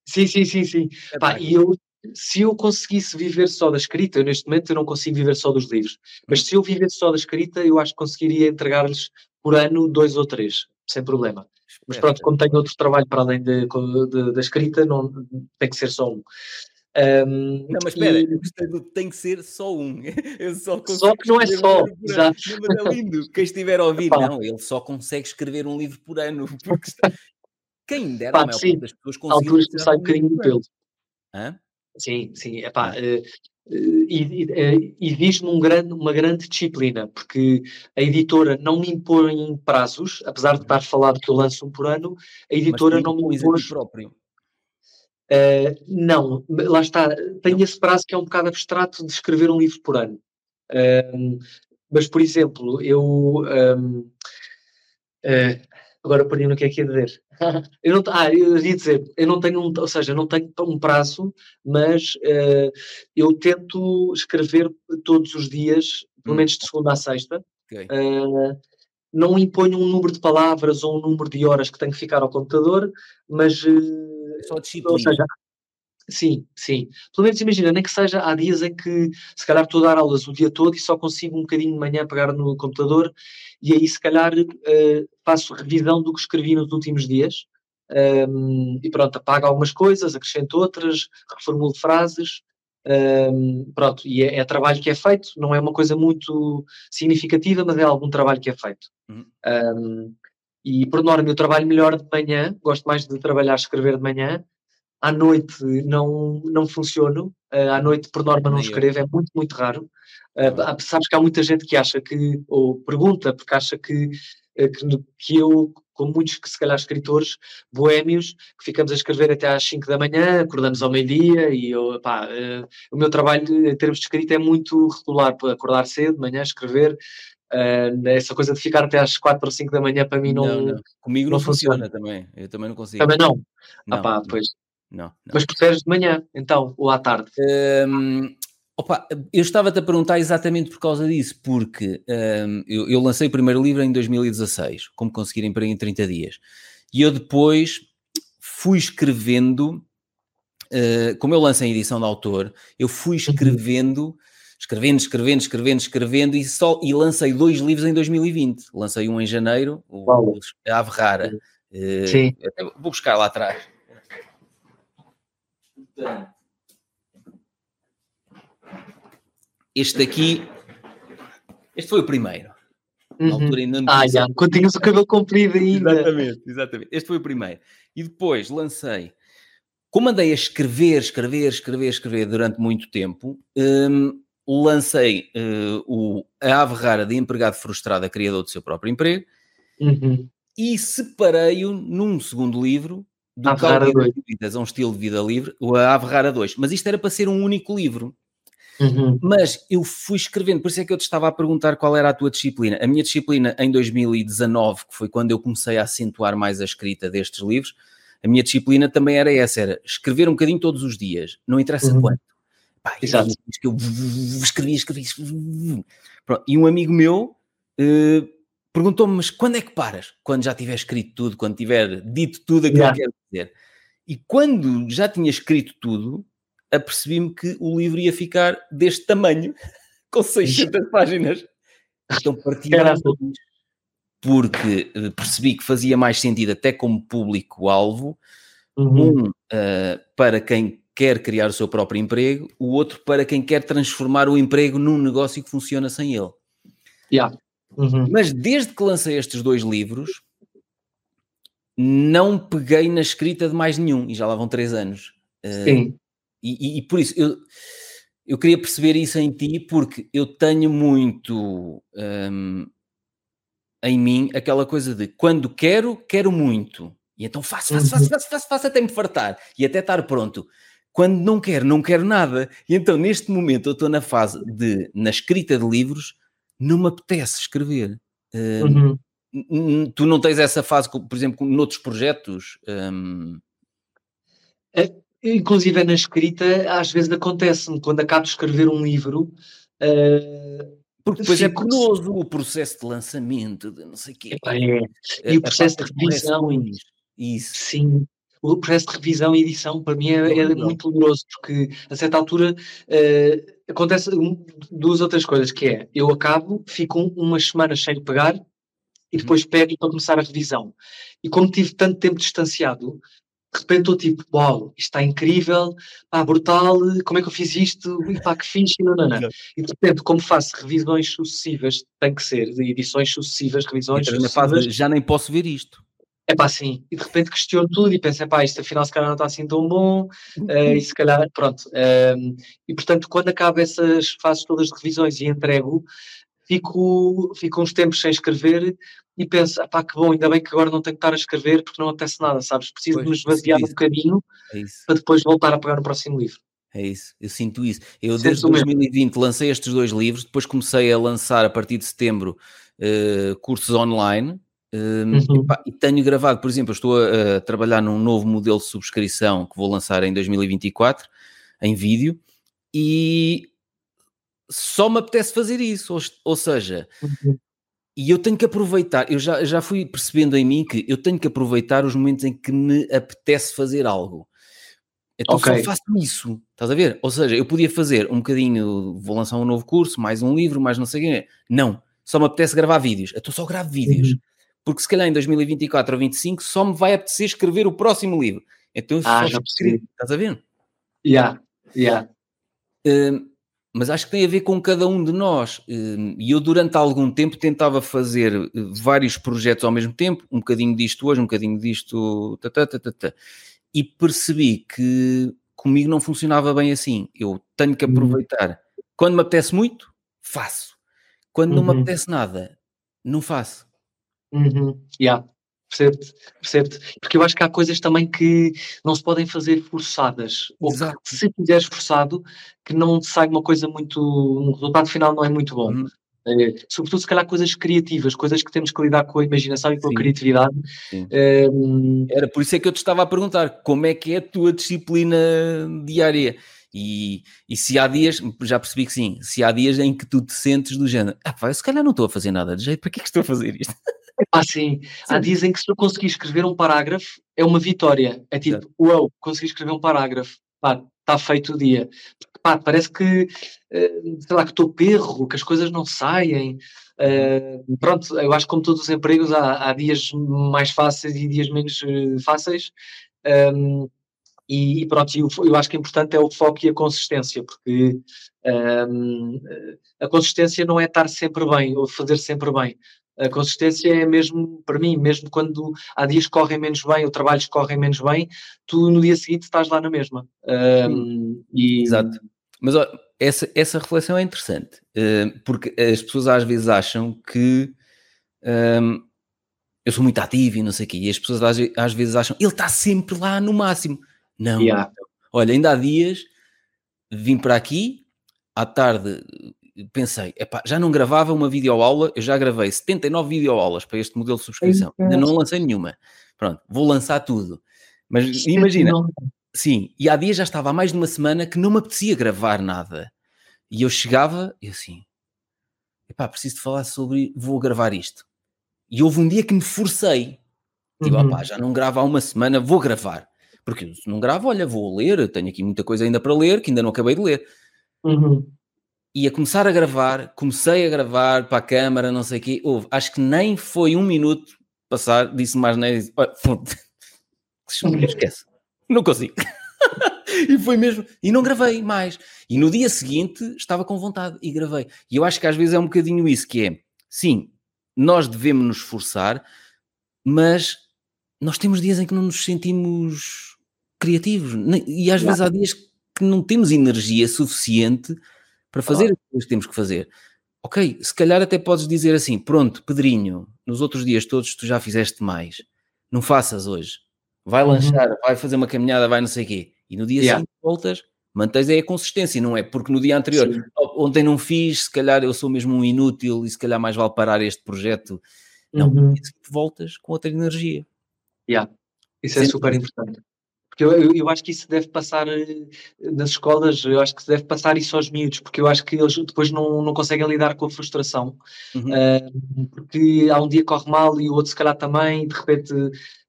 Sim, sim, sim, sim. É Pá, e eu, se eu conseguisse viver só da escrita, eu, neste momento eu não consigo viver só dos livros, mas hum. se eu vivesse só da escrita, eu acho que conseguiria entregar-lhes por ano dois ou três, sem problema. Mas pronto, como tenho outro trabalho para além de, de, da escrita, não, tem que ser só um. Um, não, mas espera, e... tem que ser só um. Eu só, só que não é só, exato. Mas é lindo. Quem estiver a ouvir, não, ele só consegue escrever um livro por ano. Porque quem dera, pá, a maior sim. parte das pessoas. Alturas que sai um bocadinho do pelo. Hã? Sim, sim, é pá. Uh, uh, exige um grande, uma grande disciplina, porque a editora não me impõe prazos, apesar de uhum. estar falado que eu lanço um por ano, a editora não me impõe. próprio Uh, não, lá está, tem esse prazo que é um bocado abstrato de escrever um livro por ano. Uh, mas, por exemplo, eu. Um, uh, eh, agora perdi-me o que é que ia dizer. eu não, ah, eu ia dizer, eu não tenho um, ou seja, não tenho um prazo, mas eh, eu tento escrever todos os dias, pelo hum. menos de segunda a sexta. Okay. não imponho um número de palavras ou um número de horas que tenho que ficar ao computador, mas só disciplina. Ou seja, sim, sim. Pelo menos imagina, nem que seja, há dias em que se calhar estou a dar aulas o dia todo e só consigo um bocadinho de manhã pegar no computador e aí se calhar uh, faço revisão do que escrevi nos últimos dias um, e pronto, apago algumas coisas, acrescento outras, reformulo frases. Um, pronto, e é, é, trabalho que é feito, não é uma coisa muito significativa, mas é algum trabalho que é feito. Uhum. Um, e por norma eu trabalho melhor de manhã, gosto mais de trabalhar, escrever de manhã. À noite não, não funciono, uh, à noite por norma não escrevo, é muito, muito raro. Uh, sabes que há muita gente que acha que, ou pergunta, porque acha que, uh, que, que, eu, como muitos que se calhar escritores boémios, que ficamos a escrever até às 5 da manhã, acordamos ao meio-dia e eu, pá, o meu trabalho em termos de escrita é muito regular, acordar cedo, de manhã, escrever, Uh, essa coisa de ficar até às 4 ou 5 da manhã para mim não, não, não. comigo não, não funciona. funciona. também eu também não consigo também não, não ah, pá, pois não, mas preferes de manhã então ou à tarde um, opa, eu estava-te a perguntar exatamente por causa disso porque um, eu, eu, lancei o primeiro livro em 2016 como conseguir emprego em 30 dias e eu depois fui escrevendo uh, como eu lancei em edição de autor eu fui uhum. escrevendo uhum escrevendo, escrevendo, escrevendo, escrevendo e, só, e lancei dois livros em 2020. Lancei um em janeiro, o, o Ave Rara. Eh, Sim. Uh, vou buscar lá atrás. Este aqui, este foi o primeiro. Uhum. Na altura ainda não Ah, já, quando tinhas o cabelo comprido ainda. Exatamente, exatamente. Este foi o primeiro. E depois lancei, como andei a escrever, escrever, escrever, escrever durante muito tempo, um, lancei uh, o A Ave Rara de Empregado Frustrado, criador do seu próprio emprego, uhum. e separei-o num segundo livro do Ave Rara Vidas a um estilo de vida livre, o A Ave Rara 2. Mas isto era para ser um único livro. Uhum. Mas eu fui escrevendo, por isso é que eu te estava a perguntar qual era a tua disciplina. A minha disciplina em 2019, que foi quando eu comecei a acentuar mais a escrita destes livros, a minha disciplina também era essa, era escrever um bocadinho todos os dias, não interessa uhum. quanto. Pá, Exato. Eu, eu escrevi, escrevi, escrevi. Pronto. E um amigo meu uh, perguntou-me, mas quando é que paras? Quando já tiver escrito tudo, quando tiver dito tudo aquilo yeah. que quero dizer. E quando já tinha escrito tudo, apercebi-me que o livro ia ficar deste tamanho, com 600 páginas. Então parti porque percebi que fazia mais sentido até como público-alvo, uhum. um uh, para quem quer criar o seu próprio emprego, o outro para quem quer transformar o emprego num negócio que funciona sem ele. Yeah. Uhum. Mas desde que lancei estes dois livros, não peguei na escrita de mais nenhum, e já lá vão três anos. Eh, Sim. E, e, por isso eu, eu queria perceber isso em ti, porque eu tenho muito um, em mim aquela coisa de quando quero, quero muito. E então faço, faço, faço, uhum. faço, faço, faço até me fartar e até estar pronto. Quando não quero, não quero nada. E então, neste momento, eu estou na fase de, na escrita de livros, não me apetece escrever. Hum, uhum. Tu não tens essa fase, por exemplo, noutros projetos? Um... É, inclusive é na escrita, às vezes acontece-me, quando acabo de escrever um livro. Uh, porque depois é penoso o processo de lançamento, de não sei o quê. É. E o processo de revisão. Isso. Sim. O processo de revisão e edição para mim é, é muito doloroso, porque a certa altura uh, acontece duas outras coisas, que é, eu acabo, fico umas semanas sem pegar, e uhum. depois pego para começar a revisão. E como tive tanto tempo distanciado, de repente estou tipo, uau, isto está incrível, pá, brutal, como é que eu fiz isto, e pá, que fixe, não, não, não. E de repente, como faço revisões sucessivas, tem que ser, de edições sucessivas, revisões então, sucessivas. Já nem posso ver isto. É pá, sim. E de repente questiono tudo e penso, é pá, isto afinal se calhar não está assim tão bom, uh, e se calhar, pronto. Uh, e portanto, quando acabo essas fases todas de revisões e entrego, fico, fico uns tempos sem escrever e penso, ah, pá, que bom, ainda bem que agora não tenho que estar a escrever porque não acontece nada, sabes? Preciso pois, de me esvaziar um bocadinho é para depois voltar a pegar no próximo livro. É isso, eu sinto isso. Eu desde 2020 lancei estes dois livros, depois comecei a lançar a partir de setembro uh, cursos online. Um, uhum. e, e, tenho gravado, por exemplo, estou a, a, trabalhar num novo modelo de subscrição que vou lançar em 2024 em vídeo e só me apetece fazer isso, ou, ou seja, uhum. e eu tenho que aproveitar, eu já, já fui percebendo em mim que eu tenho que aproveitar os momentos em que me apetece fazer algo. Então okay. só faço isso, estás a ver? Ou seja, eu podia fazer um bocadinho, vou lançar um novo curso, mais um livro, mais não sei o quê. Não, só me apetece gravar vídeos. Então só gravo vídeos. Uhum. Porque se calhar em 2024 ou 2025 só me vai apetecer escrever o próximo livro. Então eu ah, só escrevo, estás a ver? Yeah, yeah. Uh, mas acho que tem a ver com cada um de nós. Hum, e eu, durante algum tempo, tentava fazer eh, vários projetos ao mesmo tempo, um bocadinho disto hoje, um bocadinho disto. e percebi que comigo não funcionava bem assim. Eu tenho que uhum. aproveitar. Quando me apetece muito, faço. Quando não me uhum. apetece nada, não faço. Uhum. Yeah percebe-te? Percebe Porque eu acho que há coisas também que não se podem fazer forçadas. Exato. Ou que, se fizeres forçado, que não sai uma coisa muito. um resultado final não é muito bom. Uhum. É, sobretudo, se calhar, coisas criativas, coisas que temos que lidar com a imaginação e com Sim. a criatividade. É... Era por isso é que eu te estava a perguntar como é que é a tua disciplina diária. E, e se há dias, já percebi que sim, se há dias em que tu te sentes do género, ah, pá, se calhar não estou a fazer nada de jeito, para que é que estou a fazer isto? Ah, sim. sim. Há dias em que se eu conseguir escrever um parágrafo, é uma vitória. É tipo, uau, wow, consegui escrever um parágrafo. Pá, está feito o dia. Pá, parece que, eh, sei lá, que estou perro, que as coisas não saem. Uh, pronto, eu acho que como todos os empregos há, há dias mais fáceis e dias menos uh, fáceis. Um, e, e, pronto, eu, eu, acho que o importante é o foco e a consistência, porque um, a consistência não é estar sempre bem ou fazer sempre bem. A consistência é mesmo, para mim, mesmo quando há dias que correm menos bem ou trabalhos que correm menos bem, tu no dia seguinte estás lá na mesma. Um, e... Exato. Mas ó, essa, essa reflexão é interessante, uh, porque as pessoas às vezes acham que um, eu sou muito ativo e não sei o quê, e as pessoas às, às vezes acham ele está sempre lá no máximo. Não. Yeah. Olha, ainda há dias vim para aqui, à tarde pensei, epá, já não gravava uma videoaula, eu já gravei 79 videoaulas para este modelo de subscrição, ainda não lancei nenhuma. Pronto, vou lançar tudo. Mas imagina, sim, e há dias já estava há mais de uma semana que não me apetecia gravar nada. E eu chegava e assim, epá, preciso de falar sobre, vou gravar isto. E houve um dia que me forcei, tipo, uhum. opá, já não gravo há uma semana, vou gravar. Porque se não gravo, olha, vou ler, tenho aqui muita coisa ainda para ler, que ainda não acabei de ler. Uhum e a começar a gravar, comecei a gravar para a câmara, não sei o quê, houve, acho que nem foi um minuto passar, disse mais nem disse, esquece, não consigo. e foi mesmo, e não gravei mais. E no dia seguinte estava com vontade e gravei. E eu acho que às vezes é um bocadinho isso, que é, sim, nós devemos nos esforçar, mas nós temos dias em que não nos sentimos criativos, e às vezes há dias que não temos energia suficiente para fazer ah. aquilo que temos que fazer. Ok, se calhar até podes dizer assim: pronto, Pedrinho, nos outros dias todos tu já fizeste mais, não faças hoje. Vai uhum. lanchar, vai fazer uma caminhada, vai não sei o quê. E no dia yeah. seguinte voltas, mantens aí a consistência, não é? Porque no dia anterior, Sim. ontem não fiz, se calhar eu sou mesmo um inútil e se calhar mais vale parar este projeto. Não, uhum. voltas com outra energia. Yeah. Isso é super importante. Porque eu, eu, eu, acho que isso deve passar eh, nas escolas, eu acho que deve passar isso aos miúdos, porque eu acho que eles depois não, não conseguem lidar com a frustração, uhum. uh, porque há um dia que corre mal e o outro se calhar também, de repente.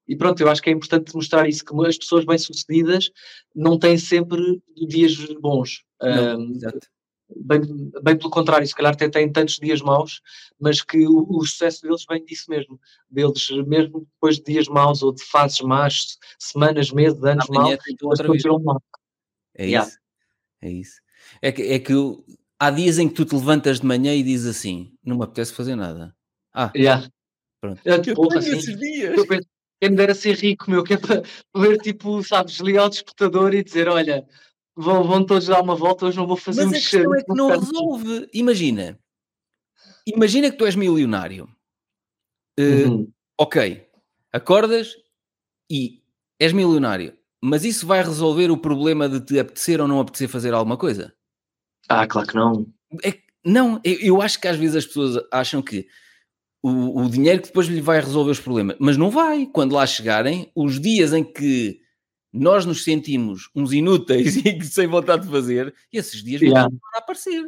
E pronto, eu acho que é importante mostrar isso, que as pessoas bem-sucedidas não têm sempre dias bons. Não, uh, exato bem, bem pelo contrário, se calhar até têm tantos dias maus, mas que o, o, sucesso deles vem disso mesmo, deles mesmo depois de dias maus ou de fases más, semanas, meses, anos maus, vez. mal. É yeah. isso, é isso. É que, é que há dias em que tu te levantas de manhã e dizes assim, não me apetece fazer nada. Ah, yeah. pronto. Eu, tipo, eu assim, esses dias. Eu penso, quem me dera ser rico, meu, que é para ver, tipo, sabes, ligar o despertador e dizer, olha, vão, vão todos dar uma volta, hoje não vou fazer Mas a questão é que não resolve. Imagina, imagina que tu és milionário. Uh, uhum. Ok, acordas e és milionário, mas isso vai resolver o problema de te apetecer ou não apetecer fazer alguma coisa? Ah, claro que não. É, não, eu, eu acho que às vezes as pessoas acham que o, o dinheiro que depois lhe vai resolver os problemas, mas não vai. Quando lá chegarem, os dias em que nós nos sentimos uns inúteis e sem vontade de fazer, e esses dias yeah. vão aparecer.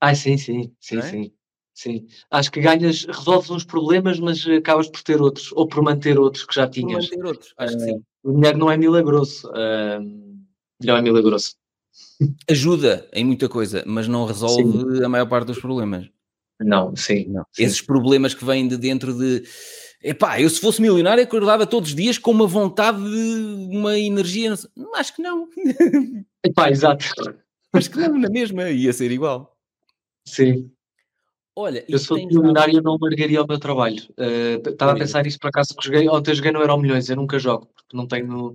Ah, sim, sim, sim, é? sim. Sim, acho que ganhas, resolves uns problemas, mas acabas por ter outros, ou por manter outros que já tinhas. Por manter outros, acho uh, que sim. O dinheiro não é milagroso, uh, não é milagroso. Ajuda em muita coisa, mas não resolve sim. a maior parte dos problemas. Não, sim. Não. Sim. Esses problemas que vêm de dentro de Epá, eu se fosse milionário acordava todos os dias com uma vontade de uma energia. Acho que não. Epá, exato. Acho que não, na mesma, ia ser igual. Sim. Olha, eu sou milionário e não largaria o meu trabalho. Uh, estava a pensar isso por acaso que joguei. Ontem joguei no Euro Milhões, eu nunca jogo, porque não tenho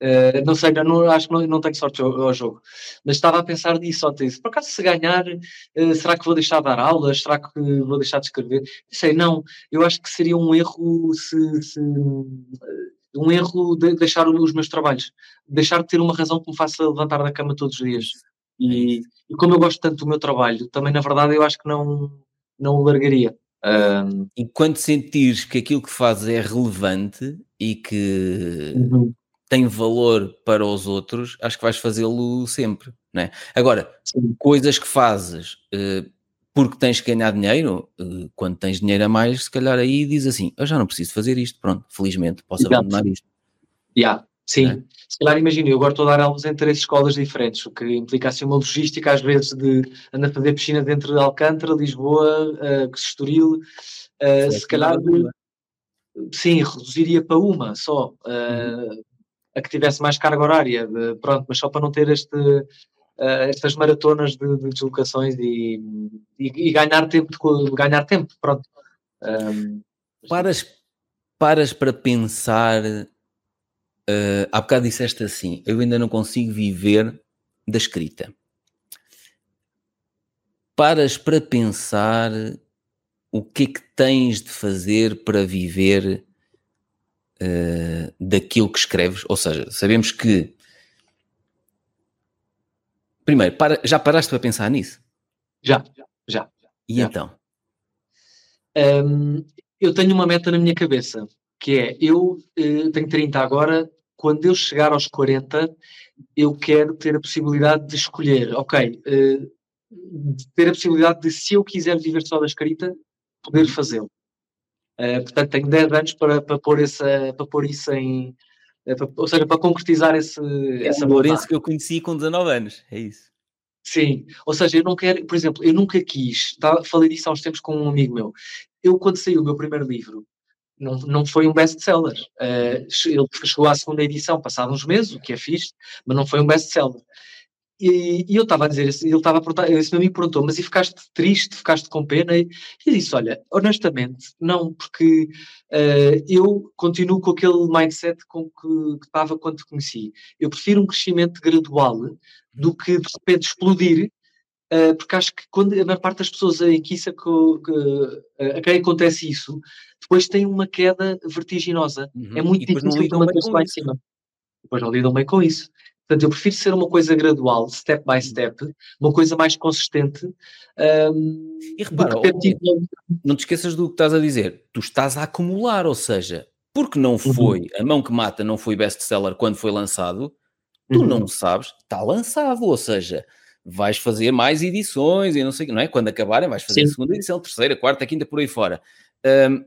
Uh, não sei, não, acho que não, não tenho sorte ao, ao, jogo, mas estava a pensar nisso ontem. Por acaso, se ganhar, uh, será que vou deixar de dar aulas? Será que vou deixar de escrever? Sei, não. Eu acho que seria um erro se, se um erro de deixar os meus trabalhos, deixar de ter uma razão que me faça levantar da cama todos os dias. E, e como eu gosto tanto do meu trabalho, também na verdade eu acho que não, não o largaria. Um... E quando sentires que aquilo que fazes é relevante e que uhum tem valor para os outros, acho que vais fazê-lo sempre, não é? Agora, Sim. coisas que fazes uh, porque tens que ganhar dinheiro, uh, quando tens dinheiro a mais, se calhar aí diz assim, eu já não preciso fazer isto, pronto, felizmente posso Exato. abandonar isto. Yeah. Sim, é? se calhar imagina, eu agora estou a dar aulas em três escolas diferentes, o que implica assim uma logística às vezes de andar a fazer piscina dentro de Alcântara, Lisboa, uh, Estoril, uh, se calhar... Sim, reduziria para uma só. Uh, a que tivesse mais carga horária, de, pronto, mas só para não ter este, uh, estas maratonas de, de deslocações e, e, e, ganhar tempo, de, ganhar tempo, pronto. Um, paras, paras para pensar. Uh, há bocado disseste assim: eu ainda não consigo viver da escrita. Paras para pensar o que é que tens de fazer para viver uh, daquilo que escreves? Ou seja, sabemos que. Primeiro, para, já paraste para pensar nisso? Já, já. E já. então? Um, eu tenho uma meta na minha cabeça, que é, eu uh, tenho 30 agora, quando eu chegar aos 40, eu quero ter a possibilidade de escolher, ok, uh, ter a possibilidade de, se eu quiser viver só da escrita, poder fazê-lo. Uh, portanto, tenho 10 anos para, para, pôr, essa, para pôr isso em. Para, ou seja, para concretizar esse, é essa Lourenço que eu conheci com 19 anos, é isso. Sim, ou seja, eu não quero, por exemplo, eu nunca quis, tá, falei disso há uns tempos com um amigo meu. Eu, quando saiu o meu primeiro livro, não, não foi um best-seller. Uh, ele chegou à segunda edição, passados uns meses, o que é fixe, mas não foi um best-seller. E, e, eu estava a dizer, ele estava a perguntar, esse meu amigo perguntou, mas e ficaste triste, ficaste com pena? E eu disse, olha, honestamente, não, porque uh, eu continuo com aquele mindset com que, estava quando te conheci. Eu prefiro um crescimento gradual do que de repente explodir, uh, porque acho que quando a maior parte das pessoas em que isso, que, a quem acontece isso, depois tem uma queda vertiginosa. Uhum. É muito difícil manter-se lá em cima. Depois não lidam bem com isso. Portanto, eu prefiro ser uma coisa gradual, step by step, uma coisa mais consistente. Um, e repara, não te esqueças do que estás a dizer. Tu estás a acumular, ou seja, porque não uhum. foi, uhum. a mão que mata não foi best-seller quando foi lançado, tu uhum. não sabes, está lançado, ou seja, vais fazer mais edições e não sei, não é? Quando acabarem, vais fazer Sim. a segunda edição, terceira, quarta, quinta, por aí fora. Um,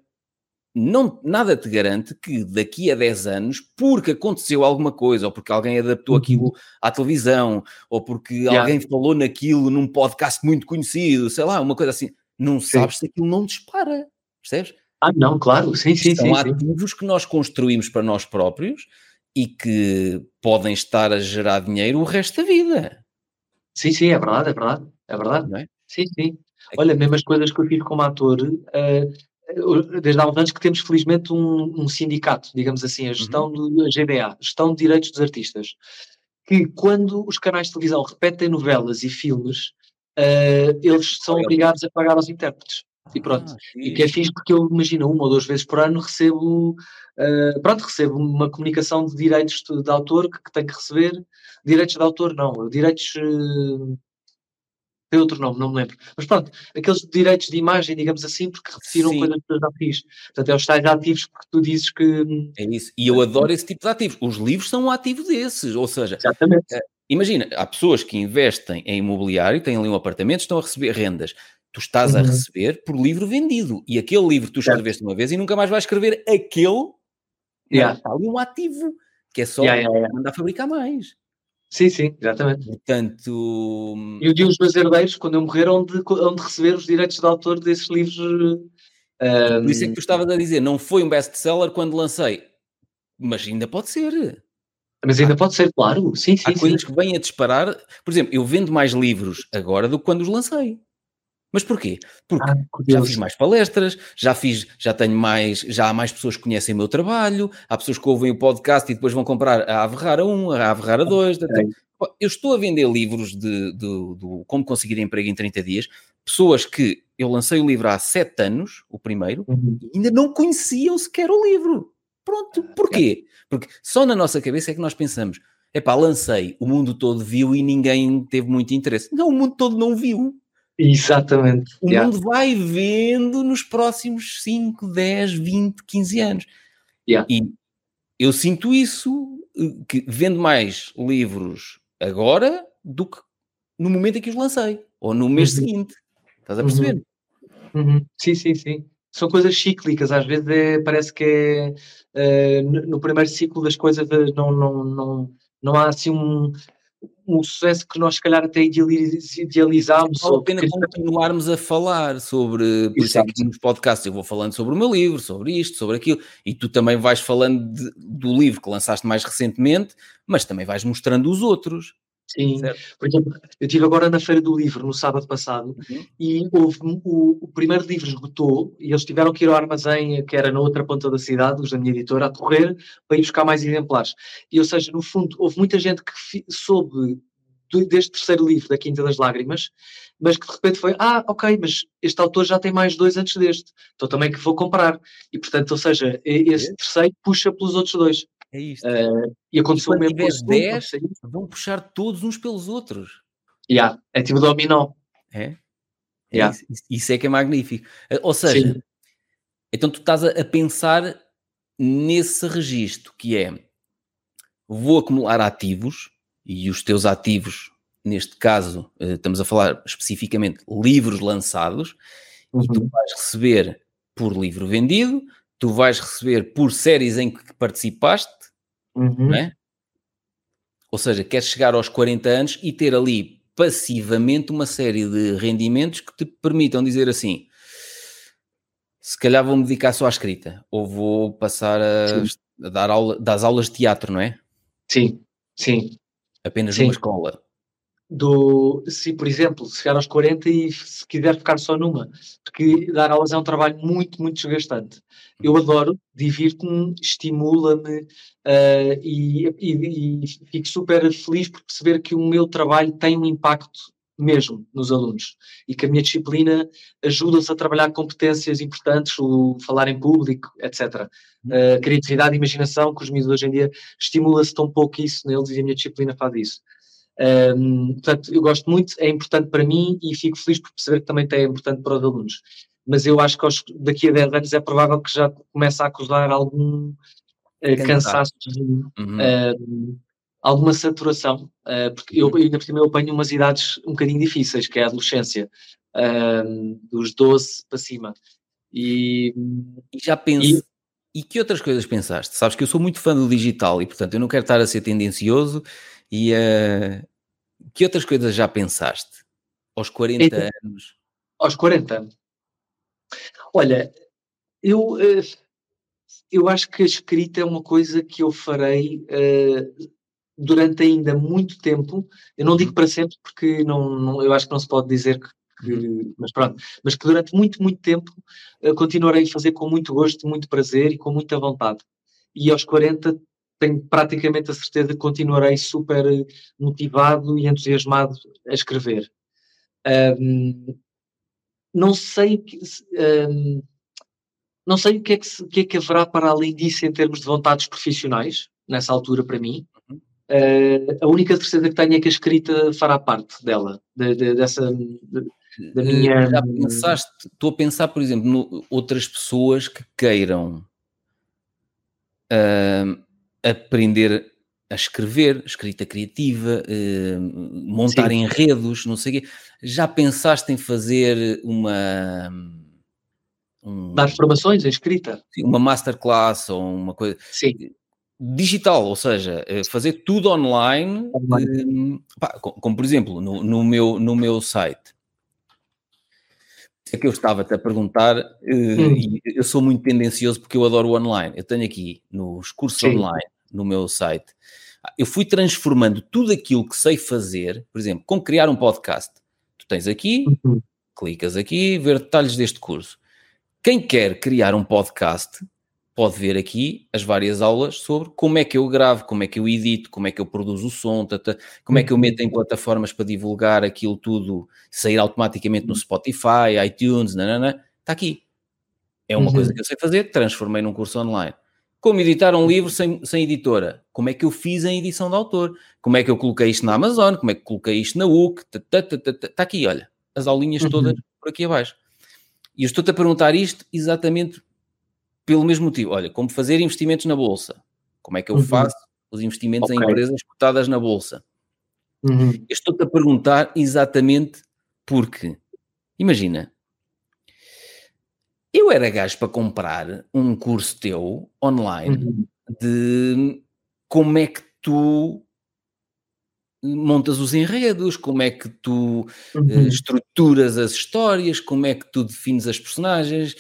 não, nada te garante que daqui a 10 anos, porque aconteceu alguma coisa, ou porque alguém adaptou uhum. aquilo à televisão, ou porque yeah. alguém falou naquilo num podcast muito conhecido, sei lá, uma coisa assim, não sim. sabes se aquilo não dispara, percebes? Ah, não, claro, sim, sim, São sim. São ativos sim. que nós construímos para nós próprios e que podem estar a gerar dinheiro o resto da vida. Sim, sim, é verdade, é verdade, é verdade. É? Sim, sim. É Olha, mesmo as coisas que eu fiz como ator, uh, desde há uns anos que temos felizmente um, um sindicato, digamos assim, a gestão uhum. do GDA, gestão de direitos dos artistas, que quando os canais de televisão repetem novelas e filmes, uh, eles são obrigados a pagar aos intérpretes. E pronto. Ah, e que é fixe porque eu imagino uma ou duas vezes por ano recebo, uh, pronto, recebo uma comunicação de direitos de, de autor que, que tenho que receber. Direitos de autor não, direitos uh, tem outro nome, não me lembro. Mas pronto, aqueles direitos de imagem, digamos assim, porque referiram coisas que eu já fiz. Portanto, é os tais ativos que tu dizes que. Hum, é isso. E eu adoro esse tipo de ativos. Os livros são um ativo desses. Ou seja, Exatamente. Uh, imagina, há pessoas que investem em imobiliário, têm ali um apartamento, estão a receber rendas. Tu estás uhum. a receber por livro vendido. E aquele livro tu escreveste uma vez e nunca mais vais escrever aquele. Yeah. Está ali um ativo que é só yeah, yeah, mandar fabricar mais. Sim, sim, exatamente. Portanto. E o dia os meus herdeiros, quando eu morrer, onde, onde receber os direitos de autor desses livros. Um... Por isso é que tu estavas a dizer, não foi um best-seller quando lancei, mas ainda pode ser. Mas ainda há, pode ser, claro. Sim, sim. Há sim. coisas que vêm a disparar. Por exemplo, eu vendo mais livros agora do que quando os lancei. Mas porquê? Porque ah, já fiz mais palestras, já fiz, já tenho mais, já há mais pessoas que conhecem o meu trabalho, há pessoas que ouvem o podcast e depois vão comprar a Ave Rara 1, a Ave Rara 2. Okay. Eu estou a vender livros de, de, de, como conseguir emprego em 30 dias, pessoas que eu lancei o livro há 7 anos, o primeiro, uhum. e ainda não conheciam sequer o livro. Pronto, porquê? Porque só na nossa cabeça é que nós pensamos, epá, lancei, o mundo todo viu e ninguém teve muito interesse. Não, o mundo todo não viu. Exatamente. O yeah. mundo vai vendo nos próximos 5, 10, 20, 15 anos. Yeah. E eu sinto isso, eh, que vendo mais livros agora do que no momento em que os lancei, ou no mês uhum. seguinte. Estás a perceber? Uhum. Uhum. Sim, sim, sim. São coisas cíclicas, às vezes é, parece que é uh, no primeiro ciclo das coisas não, não, não, não há assim um, um sucesso que nós, se calhar, até idealizámos. Vale a pena continuarmos a falar sobre, por isso é que nos podcasts eu vou falando sobre o meu livro, sobre isto, sobre aquilo, e tu também vais falando de, do livro que lançaste mais recentemente, mas também vais mostrando os outros. Sim, certo? por exemplo, eu estive agora na Feira do Livro no sábado passado uhum. e houve, o, o, primeiro livro esgotou e eles tiveram que ir ao armazém que era na outra ponta da cidade, os da minha editora, a correr para ir buscar mais exemplares. E, ou seja, no fundo, houve muita gente que soube deste terceiro livro, da Quinta das Lágrimas, mas que de repente foi, ah, ok, mas este autor já tem mais dois antes deste, então também que vou comprar. E portanto, ou seja, esse terceiro puxa pelos outros dois. É isto. Uh, e aconteceu e mesmo com 10, vão puxar todos uns pelos outros. Yeah, é tipo dominó. É? é yeah. Isso, isso, é que é magnífico. Eh, ou seja, Sim. então tu estás a, a pensar nesse registro que é vou acumular ativos e os teus ativos, neste caso, eh, estamos a falar especificamente livros lançados, uhum. e tu uhum. vais receber por livro vendido, tu vais receber por séries em que participaste, uhum. não é? Ou seja, queres chegar aos 40 anos e ter ali passivamente uma série de rendimentos que te permitam dizer assim: se calhar vou me dedicar só à escrita, ou vou passar a, a dar aula, das aulas de teatro, não é? Sim, sim. Apenas sim. numa escola do se, por exemplo, chegar aos 40 e se quiser ficar só numa, porque dar aulas é um trabalho muito, muito desgastante. Eu adoro, divirto-me, estimula-me uh, e, e, e, fico super feliz por perceber que o meu trabalho tem um impacto mesmo nos alunos e que a minha disciplina ajuda-os a trabalhar competências importantes, o falar em público, etc. Uh, criatividade e imaginação, que os miúdos hoje em dia estimula-se tão pouco isso neles e a minha disciplina faz isso. Um, portanto, eu gosto muito, é importante para mim e fico feliz por perceber que também é importante para os alunos. Mas eu acho que aos, daqui a 10 anos é provável que já comece a acusar algum uh, cansaço, uhum. uh, alguma saturação, uh, porque eu ainda por cima eu apanho umas idades um bocadinho difíceis, que é a adolescência, dos 12 para cima. E, e já penso. E, e que outras coisas pensaste? Sabes que eu sou muito fã do digital e, portanto, eu não quero estar a ser tendencioso e uh, que outras coisas já pensaste aos 40 então, anos? Aos 40? Olha, eu, uh, eu acho que a escrita é uma coisa que eu farei uh, durante ainda muito tempo. Eu não digo uhum. para sempre, porque não, não eu acho que não se pode dizer que uhum. mas pronto, mas que durante muito, muito tempo continuarei a fazer com muito gosto, muito prazer e com muita vontade. E aos 40 tenho praticamente a certeza que continuarei super motivado e entusiasmado a escrever. Um, não sei um, não sei o que, é que, que, é que haverá para além disso em termos de vontades profissionais, nessa altura para mim. Uh, a única certeza que tenho é que a escrita fará parte dela, de, de, dessa de, da minha. Já pensaste, estou a pensar, por exemplo, no, outras pessoas que queiram uh, aprender a escrever, escrita criativa, eh, montar Sim. enredos, não sei o quê. Já pensaste em fazer uma... Um, Dar formações em escrita? Uma masterclass ou uma coisa... Sim. Digital, ou seja, eh, fazer tudo online, online. Eh, pá, como, como, por exemplo no, no, meu, no meu site. É que eu estava-te a perguntar, hum. e eu sou muito tendencioso porque eu adoro o online. Eu tenho aqui nos cursos Sim. online no meu site, eu fui transformando tudo aquilo que sei fazer, por exemplo, como criar um podcast. Tu tens aqui, uhum. clicas aqui, ver detalhes deste curso. Quem quer criar um podcast pode ver aqui as várias aulas sobre como é que eu gravo, como é que eu edito, como é que eu produzo o som, tata, como é que eu uhum. meto em plataformas para divulgar aquilo tudo, sair automaticamente no Spotify, iTunes, nanana, está aqui. É uma uhum. coisa que eu sei fazer, transformei num curso online. Como editar um livro sem, sem editora? Como é que eu fiz a edição de autor? Como é que eu coloquei isto na Amazon? Como é que coloquei isto na UC? Está aqui, olha, as aulinhas todas uhum. por aqui abaixo. E eu estou-te a perguntar isto exatamente pelo mesmo motivo. Olha, como fazer investimentos na Bolsa? Como é que eu uhum. faço os investimentos okay. em empresas cotadas na Bolsa? Uhum. Estou-te a perguntar exatamente porque, imagina, eu era gajo para comprar um curso teu online uhum. de como é que tu montas os enredos, como é que tu eh, uhum. uh, estruturas as histórias, como é que tu defines as personagens,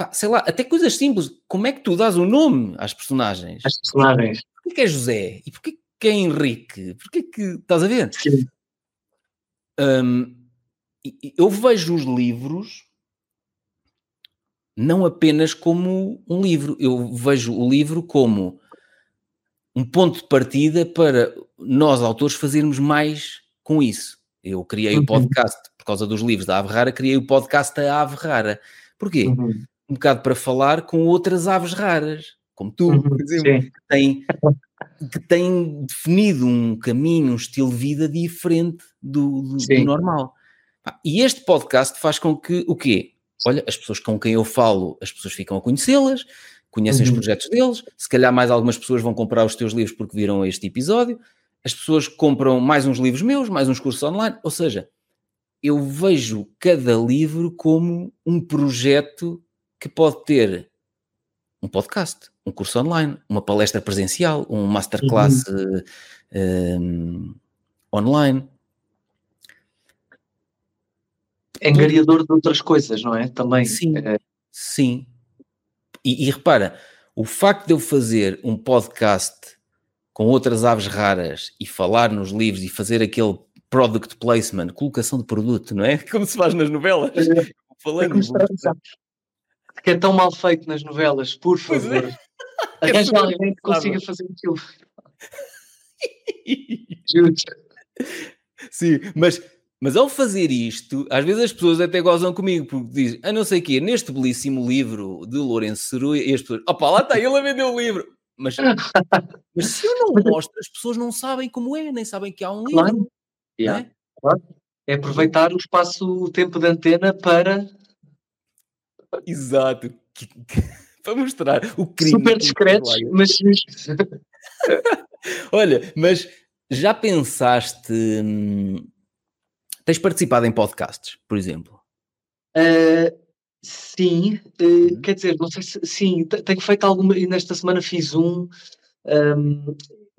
Pá, sei lá, até coisas simples, como é que tu dás o um nome às personagens? As personagens. Porquê que é José? E porquê, que é Henrique? Porquê que. Estás a ver? Sim. Um, eu vejo os livros não apenas como um livro, eu vejo o livro como um ponto de partida para nós, autores, fazermos mais com isso. Eu criei uhum. o podcast por causa dos livros da Ave Rara, criei o podcast da Ave Rara. Porquê? Uhum. Um bocado para falar com outras aves raras, como tu, uhum. por exemplo, que têm, que têm definido um caminho, um estilo de vida diferente do, do, do normal. E este podcast faz com que o quê? Olha, as pessoas com quem eu falo, as pessoas ficam a conhecê-las, conhecem uhum. os projetos deles, se calhar mais algumas pessoas vão comprar os teus livros porque viram este episódio, as pessoas compram mais uns livros meus, mais uns cursos online, ou seja, eu vejo cada livro como um projeto que pode ter um podcast, um curso online, uma palestra presencial, um masterclass uhum. um, online, engariador de outras coisas, não é? Também. Sim, é... sim. E, e, repara, o facto de eu fazer um podcast com outras aves raras e falar nos livros e fazer aquele product placement, colocação de produto, não é? Como se faz nas novelas. É, Falando. É que é tão mal feito nas novelas, por é. favor. É. Arranja alguém que consiga fazer aquilo. Juro. Sim, mas mas ao fazer isto, às vezes as pessoas até gozam comigo, porque dizem, a não sei o quê, neste belíssimo livro de Lourenço Ceruia, e as pessoas, opa, lá está ele a vender o livro. Mas, mas se eu não mostro, as pessoas não sabem como é, nem sabem que há um claro. livro. Yeah. É? Claro. É aproveitar o espaço, o tempo de antena para... Exato. para mostrar o crime. Super discretos, mas... Olha, mas já pensaste... Hum, Tens participado em podcasts, por exemplo? Uh, sim, uh, quer dizer, não sei se sim, tenho feito alguma, nesta semana fiz um, um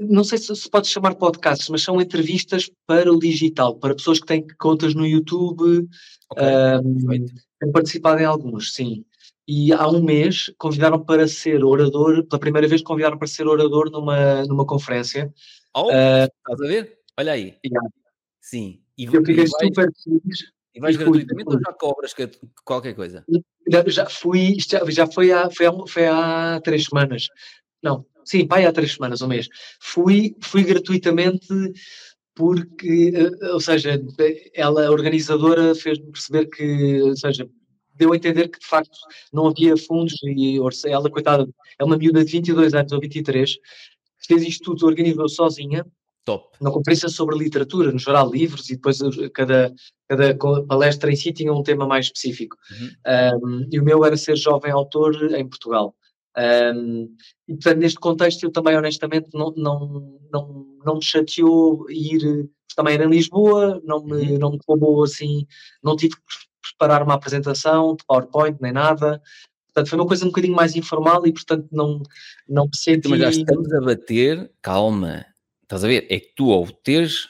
não sei se se pode chamar podcasts, mas são entrevistas para o digital, para pessoas que têm contas no YouTube. Okay, um, tenho participado em alguns, sim. E há um mês convidaram para ser orador, pela primeira vez convidaram para ser orador numa, numa conferência. Oh, uh, estás a ver? Olha aí. Yeah. Sim. E, eu fiquei e super feliz. E vais gratuitamente fui, ou já cobras qualquer coisa? Já fui, já, já foi, há, foi, há, foi há três semanas. Não, sim, pai, há três semanas, um mês. Fui, fui gratuitamente porque, eh, ou seja, ela, a organizadora, fez-me perceber que, ou seja, deu a entender que de facto não havia fundos e ela, coitada, é uma miúda de 22 anos ou 23, fez isto tudo, organizou sozinha, Top. Uma conferência sobre literatura, no geral, livros, e depois cada, cada palestra em si tinha um tema mais específico. Uhum. Um, e o meu era ser jovem autor em Portugal. Um, e portanto, neste contexto, eu também, honestamente, não, não, não, não me chateou ir, também era em Lisboa, não me, uhum. não me roubou assim, não tive que preparar uma apresentação de PowerPoint nem nada. Portanto, foi uma coisa um bocadinho mais informal e, portanto, não, não me senti. Mas já estamos a bater, calma, Estás a ver? É que tu, ao teres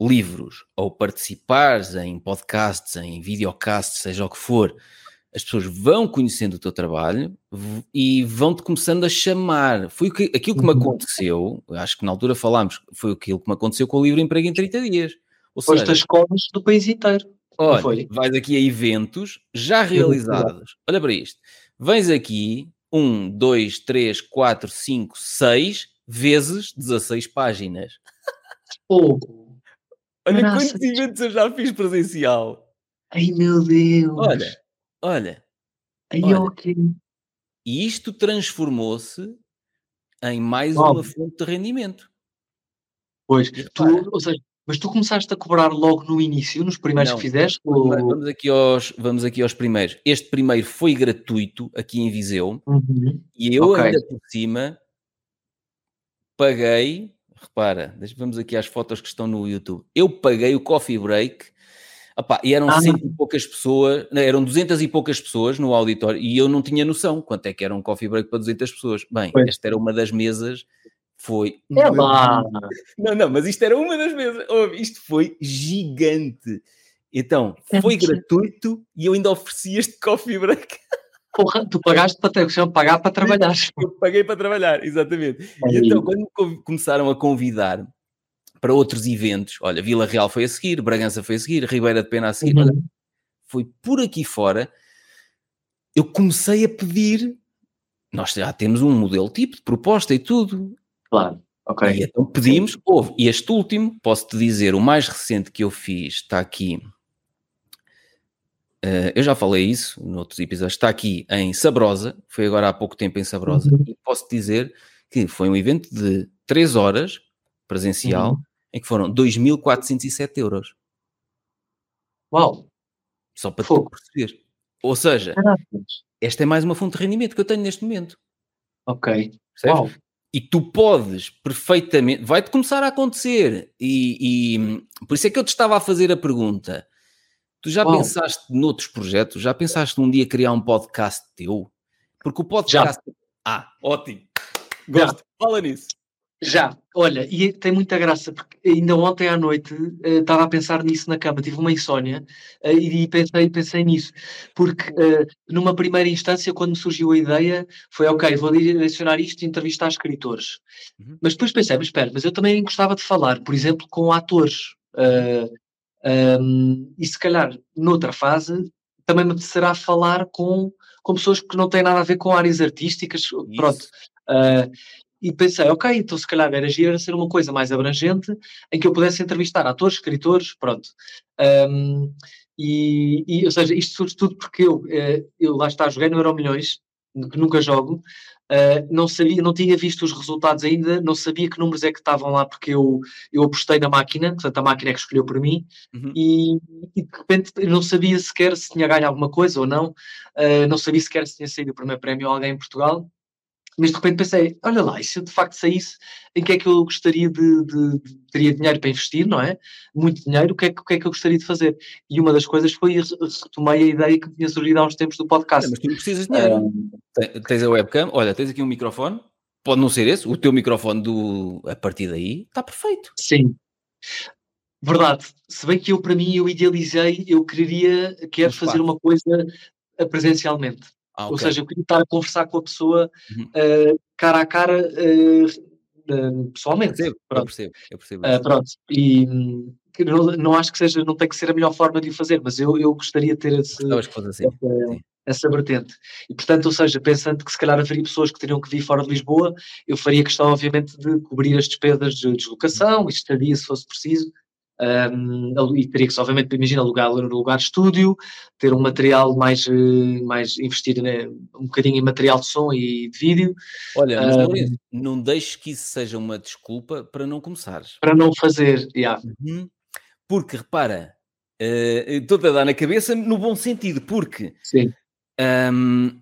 livros, ou participares em podcasts, em videocasts, seja o que for, as pessoas vão conhecendo o teu trabalho e vão-te começando a chamar. Foi aquilo que me uhum. aconteceu, acho que na altura falámos, foi aquilo que me aconteceu com o livro Emprego em 30 Dias. Ou Foste seja, escolas do país inteiro. Olha, foi? vais aqui a eventos já realizados. Olha para isto. Vens aqui, um, dois, três, quatro, cinco, seis, vezes 16 páginas. Oh. Olha Nossa. quantos eventos eu já fiz presencial. Ai meu Deus. Olha, olha. Ai, olha. Okay. E isto transformou-se em mais uma fonte de rendimento. Pois, tu, ou seja, mas tu começaste a cobrar logo no início, nos primeiros Não, que fizeste? Ou... Vamos, aqui aos, vamos aqui aos primeiros. Este primeiro foi gratuito aqui em Viseu uhum. e eu okay. ainda por cima paguei, repara, vamos aqui às fotos que estão no YouTube. Eu paguei o coffee break Opa, e eram ah. cento e poucas pessoas, não, eram duzentas e poucas pessoas no auditório e eu não tinha noção quanto é que era um coffee break para 200 pessoas. Bem, pois. esta era uma das mesas, foi. É lá. Não, não, mas isto era uma das mesas. Oh, isto foi gigante. Então, foi gratuito e eu ainda ofereci este coffee break. Porra, tu pagaste para ter, pagar para trabalhar. Eu paguei para trabalhar, exatamente. E então, quando começaram a convidar para outros eventos, olha, Vila Real foi a seguir, Bragança foi a seguir, Ribeira de Pena a seguir, uhum. olha, foi por aqui fora, eu comecei a pedir. Nós já temos um modelo tipo de proposta e tudo. Claro. Ok. E então pedimos, houve. E este último, posso-te dizer, o mais recente que eu fiz está aqui. Uh, eu já falei isso noutros episódios. Está aqui em Sabrosa, foi agora há pouco tempo em Sabrosa, uhum. e posso dizer que foi um evento de 3 horas presencial uhum. Em que foram 2.407 euros. Uau! Só para tu perceber. Ou seja, esta é mais uma fonte de rendimento que eu tenho neste momento. Ok. Percebes? Uau. E tu podes perfeitamente, vai-te começar a acontecer. E, e, por isso é que eu te estava a fazer a pergunta. Tu já Uau. pensaste noutros projetos? Já pensaste num dia criar um podcast teu? Porque o podcast. Já. Ah, ótimo. Gosto. Já. Fala nisso. Já, olha, e tem muita graça, porque ainda ontem à noite uh, estava a pensar nisso na cama, tive uma insónia uh, e pensei, pensei nisso, porque uh, numa primeira instância, quando me surgiu a ideia, foi ok, vou direcionar isto e entrevistar escritores. Uhum. Mas depois pensei, mas espera, mas eu também gostava de falar, por exemplo, com atores. Um, e se calhar, noutra fase, também me será falar com, com pessoas que não têm nada a ver com áreas artísticas, Isso. pronto. Uh, e pensei, ok, então se calhar era giro ser uma coisa mais abrangente em que eu pudesse entrevistar atores, escritores, pronto. Um, e, e, ou seja, isto surge tudo porque eu, eh, eu lá está, joguei no Euro Milhões, que nunca jogo, uh, não sabia, não tinha visto os resultados ainda, não sabia que números é que estavam lá porque eu, eu apostei na máquina, portanto a máquina é que escolheu por mim, uhum. e, e, de repente eu não sabia sequer se tinha ganho alguma coisa ou não, uh, não sabia sequer se tinha saído o primeiro prémio a alguém em Portugal, mas de repente pensei, olha lá, e se eu de facto saísse, em que é que eu gostaria de, de, de teria dinheiro para investir, não é? Muito dinheiro, o que, é, o que é que eu gostaria de fazer? E uma das coisas foi, retomei a ideia que tinha surgido há uns tempos do podcast. mas tu não precisas de dinheiro. Tens a webcam, olha, tens aqui um microfone, pode não ser esse, o teu microfone do, a partir daí está perfeito. Sim. Verdade. Se bem que eu, para mim, eu idealizei, eu queria, quero fazer uma coisa presencialmente. Ah, okay. Ou seja, eu queria estar a conversar com a pessoa uhum. uh, cara a cara, uh, pessoalmente. Eu percebo, pronto. eu percebo. Eu percebo pronto. E não, não, acho que seja, não tem que ser a melhor forma de o fazer, mas eu, eu gostaria de ter esse, assim. essa, essa vertente. E portanto, ou seja, pensando que se calhar haveria pessoas que teriam que vir fora de Lisboa, eu faria questão, obviamente, de cobrir as despesas de deslocação estadia, se fosse preciso, um, e teria que, obviamente, imagina, alugar no lugar estúdio, ter um material mais, eh, mais investir né, um bocadinho em material de som e de vídeo. Olha, mas não, não deixes que isso seja uma desculpa para não começares. Para não fazer, yeah. Uhum. Porque, repara, uh, estou-te a dar na cabeça no bom sentido, porque Sim. Um,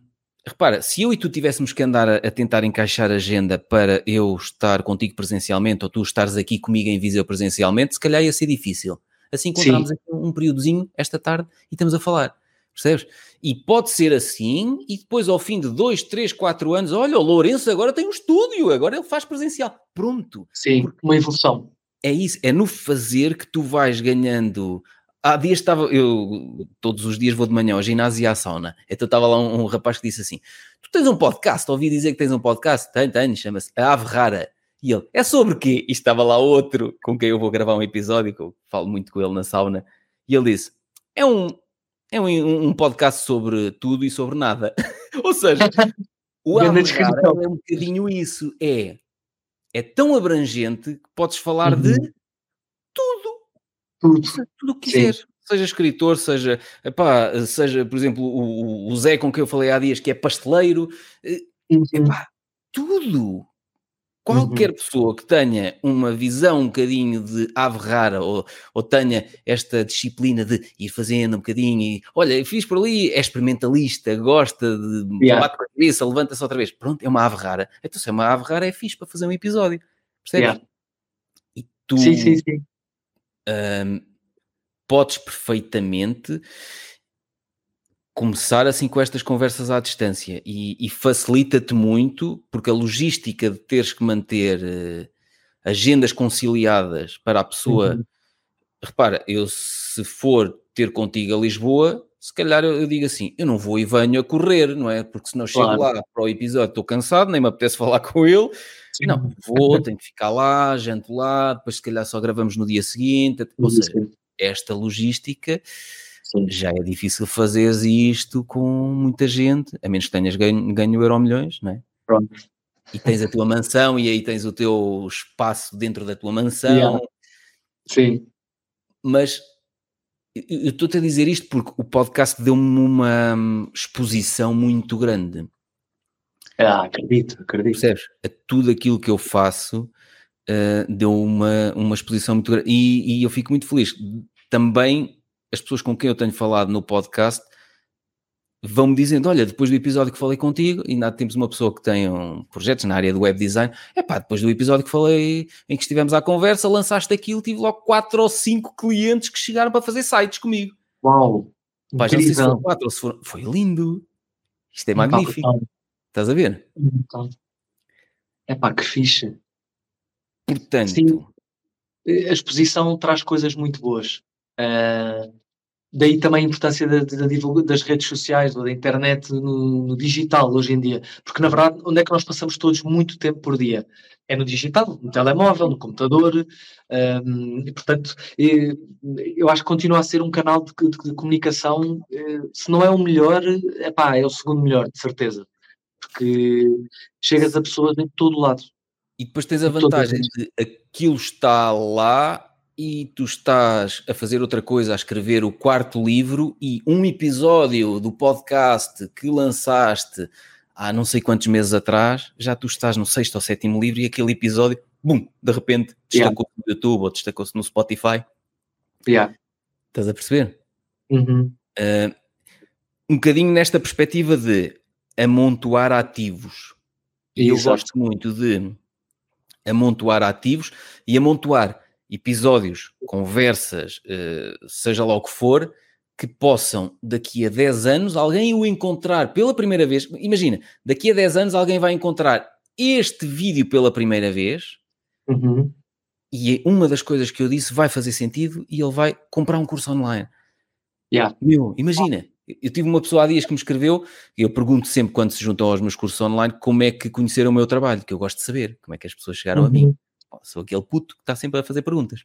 Repara, se eu e tu tivéssemos que andar a, a, tentar encaixar a agenda para eu estar contigo presencialmente ou tu estares aqui comigo em Viseu presencialmente, se calhar ia ser difícil. Assim encontramos aqui um períodozinho esta tarde e estamos a falar. Percebes? E pode ser assim, e depois ao fim de dois, três, quatro anos, olha, o Lourenço agora tem um estúdio, agora ele faz presencial. Pronto. Sim, Porque uma evolução. É isso, é no fazer que tu vais ganhando Há dias estava, eu todos os dias vou de manhã ao ginásio e à sauna. Então estava lá um, um, rapaz que disse assim: Tu tens um podcast? Ouvi dizer que tens um podcast? Tenho, tenho, chama-se A Ave Rara. E ele, é sobre quê? E estava lá outro com quem eu vou gravar um episódio, que eu falo muito com ele na sauna. E ele disse: É um, é um, um podcast sobre tudo e sobre nada. Ou seja, o Ave Rara é um bocadinho isso. É, é tão abrangente que podes falar uhum. de tudo. Tudo o que quiser. Sim. Seja escritor, seja, epá, seja, por exemplo, o, o Zé com quem eu falei há dias, que é pasteleiro, eh, epá, tudo. Qualquer uhum. pessoa que tenha uma visão um bocadinho de ave rara ou, ou tenha esta disciplina de ir fazendo um bocadinho e olha, fiz por ali, é experimentalista, gosta de yeah. bate com a cabeça, levanta-se outra vez. Pronto, é uma ave rara. Então, se é uma ave rara, é fixe para fazer um episódio. Percebes? Yeah. E tu, sim, sim, sim um, podes perfeitamente começar assim com estas conversas à distância e, e facilita-te muito, porque a logística de teres que manter uh, agendas conciliadas para a pessoa. Uhum. Repara, eu se for ter contigo a Lisboa, se calhar eu, digo assim: eu não vou e venho a correr, não é? Porque se não chego claro. lá para o episódio, estou cansado, nem me apetece falar com ele. Sim. Não, vou, tenho que ficar lá, janto lá, depois se calhar só gravamos no dia seguinte. Ou seja, esta logística Sim. já é difícil fazeres isto com muita gente, a menos que tenhas ganho, ganho euro milhões, não é? Pronto. E tens a tua mansão e aí tens o teu espaço dentro da tua mansão. Yeah. Sim. Mas eu estou-te a dizer isto porque o podcast deu-me uma hum, exposição muito grande. Ah, acredito, acredito. Percebes? A tudo aquilo que eu faço uh, deu uma, uma exposição muito grande. E, e, eu fico muito feliz. Também as pessoas com quem eu tenho falado no podcast vão-me dizendo: Olha, depois do episódio que falei contigo, ainda temos uma pessoa que tem um projetos na área do web design. É pá, depois do episódio que falei em que estivemos à conversa, lançaste aquilo, tive logo quatro ou cinco clientes que chegaram para fazer sites comigo. Uau! Pá, não sei se foram quatro ou se foram. Foi lindo. Isto é magnífico. Estás a ver? É pá, que fixe. Portanto, Sim, a exposição traz coisas muito boas. Uh, daí também a importância da, da, das redes sociais ou da internet no, no, digital hoje em dia. Porque, na verdade, onde é que nós passamos todos muito tempo por dia? É no digital, no telemóvel, no computador. Um, e, portanto, eu acho que continua a ser um canal de, de, de comunicação, eh, se não é o melhor, epá, é o segundo melhor, de certeza. Porque chegas a pessoas em todo lado. E depois tens a vantagem de aquilo está lá e tu estás a fazer outra coisa, a escrever o quarto livro e um episódio do podcast que lançaste há não sei quantos meses atrás, já tu estás no sexto ou sétimo livro e aquele episódio, bum, de repente destacou-se yeah. no YouTube ou destacou-se no Spotify. Yeah. Estás a perceber? Uhum. Uh, um bocadinho nesta perspectiva de amontoar ativos. E eu gosto muito de amontoar ativos e amontoar episódios, conversas, uh, seja lá o que for, que possam, daqui a 10 anos, alguém o encontrar pela primeira vez. Imagina, daqui a 10 anos alguém vai encontrar este vídeo pela primeira vez uhum. e uma das coisas que eu disse vai fazer sentido e ele vai comprar um curso online. Yeah. Meu, imagina, eu tive uma pessoa há dias que me escreveu, e eu pergunto sempre quando se juntam aos meus cursos online como é que conheceram o meu trabalho, que eu gosto de saber, como é que as pessoas chegaram uhum. a mim. Sou aquele puto que está sempre a fazer perguntas.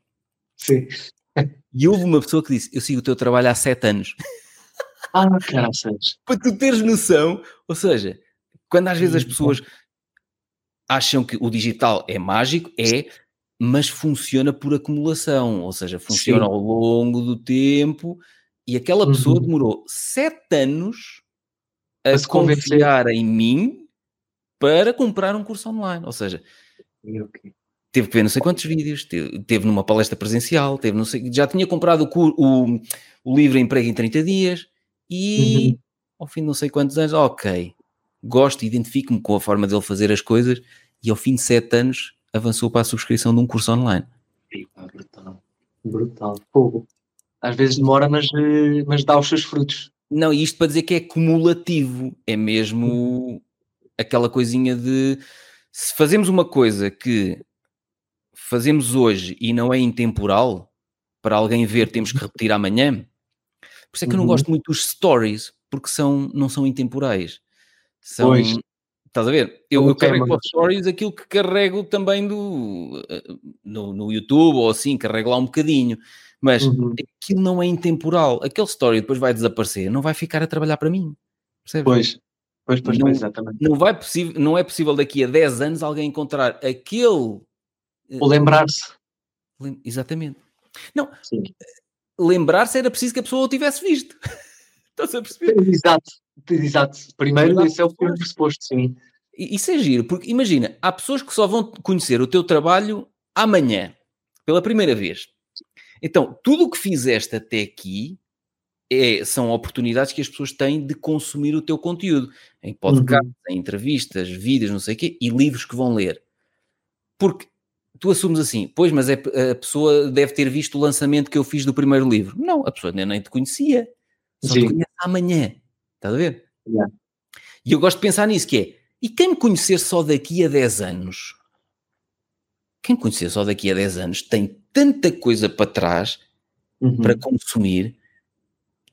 Sim. E houve uma pessoa que disse: Eu sigo o teu trabalho há sete anos. Ah, graças. Para tu teres noção, ou seja, quando às vezes as pessoas acham que o digital é mágico, é, mas funciona por acumulação, ou seja, funciona Sim. ao longo do tempo. E aquela pessoa uhum. demorou sete anos a confiar em mim para comprar um curso online. Ou seja, okay teve que ver não sei quantos vídeos, teve, teve numa palestra presencial, teve não sei, já tinha comprado o, o, o livro Emprego em 30 dias e uhum. ao fim de não sei quantos anos, ok, gosto, identifico-me com a forma dele fazer as coisas e ao fim de 7 anos avançou para a subscrição de um curso online. Brutal, brutal, fogo. Às vezes demora, mas, eh, mas dá os seus frutos. Não, e isto para dizer que é cumulativo, é mesmo uhum. aquela coisinha de se fazemos uma coisa que fazemos hoje e não é intemporal, para alguém ver temos que repetir amanhã. Por isso é que eu não uhum. gosto muito dos stories, porque são, não são intemporais. São, pois. Estás a ver? Eu, eu carrego para os stories aquilo que carrego também do, eh, no, no YouTube ou assim, carrego lá um bocadinho. Mas uhum. aquilo não é intemporal. Aquele story depois vai desaparecer, não vai ficar a trabalhar para mim. Percebes? Pois. Pois, pois, não, exatamente. Não, vai não é possível daqui a 10 anos alguém encontrar aquele ou lembrar-se. Exatamente. Não, lembrar-se era preciso que a pessoa o tivesse visto. Estás a perceber? Exato, exato. Primeiro, exato. esse é o primeiro pressuposto, sim. Isso é giro, porque imagina, há pessoas que só vão conhecer o teu trabalho amanhã, pela primeira vez. Então, tudo o que fizeste até aqui é, são oportunidades que as pessoas têm de consumir o teu conteúdo em podcast, uhum. em entrevistas, vídeos, não sei o quê, e livros que vão ler. Porque tu assumes assim, pois, mas é, a pessoa deve ter visto o lançamento que eu fiz do primeiro livro. Não, a pessoa nem te conhecia. Só Sim. te conhece amanhã. Estás a ver? Yeah. E eu gosto de pensar nisso, que é, e quem me conhecer só daqui a 10 anos? Quem me conhecer só daqui a 10 anos tem tanta coisa para trás, uhum. para consumir,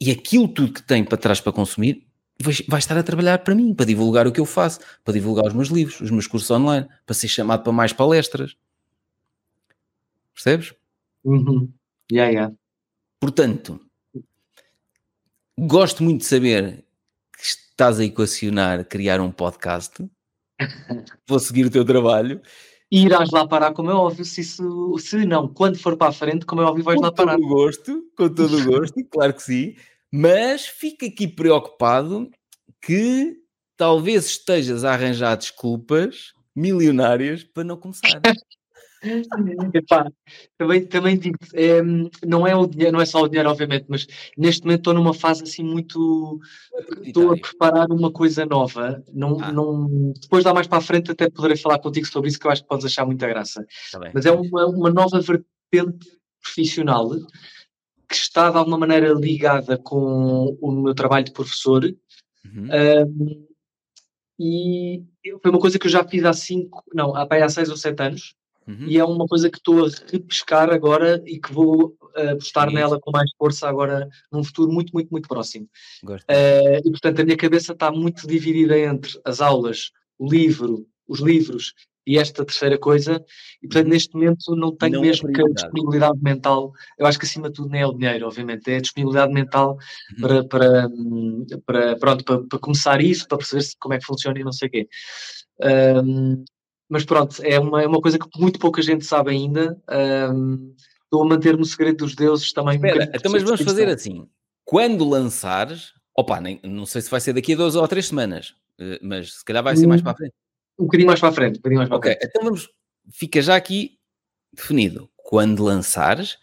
e aquilo tudo que tem para trás para consumir vai, vai estar a trabalhar para mim, para divulgar o que eu faço, para divulgar os meus livros, os meus cursos online, para ser chamado para mais palestras. Percebes? Uhum. Yeah, yeah. Portanto, gosto muito de saber que estás a equacionar criar um podcast. Vou seguir o teu trabalho. E irás lá parar, como é óbvio, se, isso, se não, quando for para a frente, como é óbvio, vais com lá parar. Com todo o gosto, com todo o gosto, claro que sim. Mas fica aqui preocupado que talvez estejas a arranjar desculpas milionárias para não começar. Epá, também, também digo, é, não, é o dinheiro, não é só o dinheiro, obviamente, mas neste momento estou numa fase assim muito. Estou a preparar uma coisa nova. Não, ah. não, depois lá mais para a frente até poderei falar contigo sobre isso, que eu acho que podes achar muita graça. Tá mas é uma, uma nova vertente profissional que está de alguma maneira ligada com o meu trabalho de professor. Uhum. Um, e foi uma coisa que eu já fiz há cinco, não, há, há seis ou sete anos. Uhum. E é uma coisa que estou a repescar agora e que vou uh, apostar nela com mais força agora num futuro muito, muito, muito próximo. Uh, e portanto a minha cabeça está muito dividida entre as aulas, o livro, os livros e esta terceira coisa, e portanto uhum. neste momento não tenho não é mesmo é que a disponibilidade mental, eu acho que acima de tudo nem é o dinheiro, obviamente, é a disponibilidade mental uhum. para, para, para, pronto, para, para, começar isso, para perceber como é que funciona e não sei o quê. Um, mas pronto, é uma, é uma coisa que muito pouca gente sabe ainda. Um, estou a manter no segredo dos deuses também. Espera, um então, mas vamos fazer assim: quando lançares, opa, nem, não sei se vai ser daqui a duas ou três semanas, eh, mas se calhar vai ser mais para a frente. Um bocadinho mais para a frente, um bocadinho mais para okay, a frente. então vamos, fica já aqui definido. Quando lançares,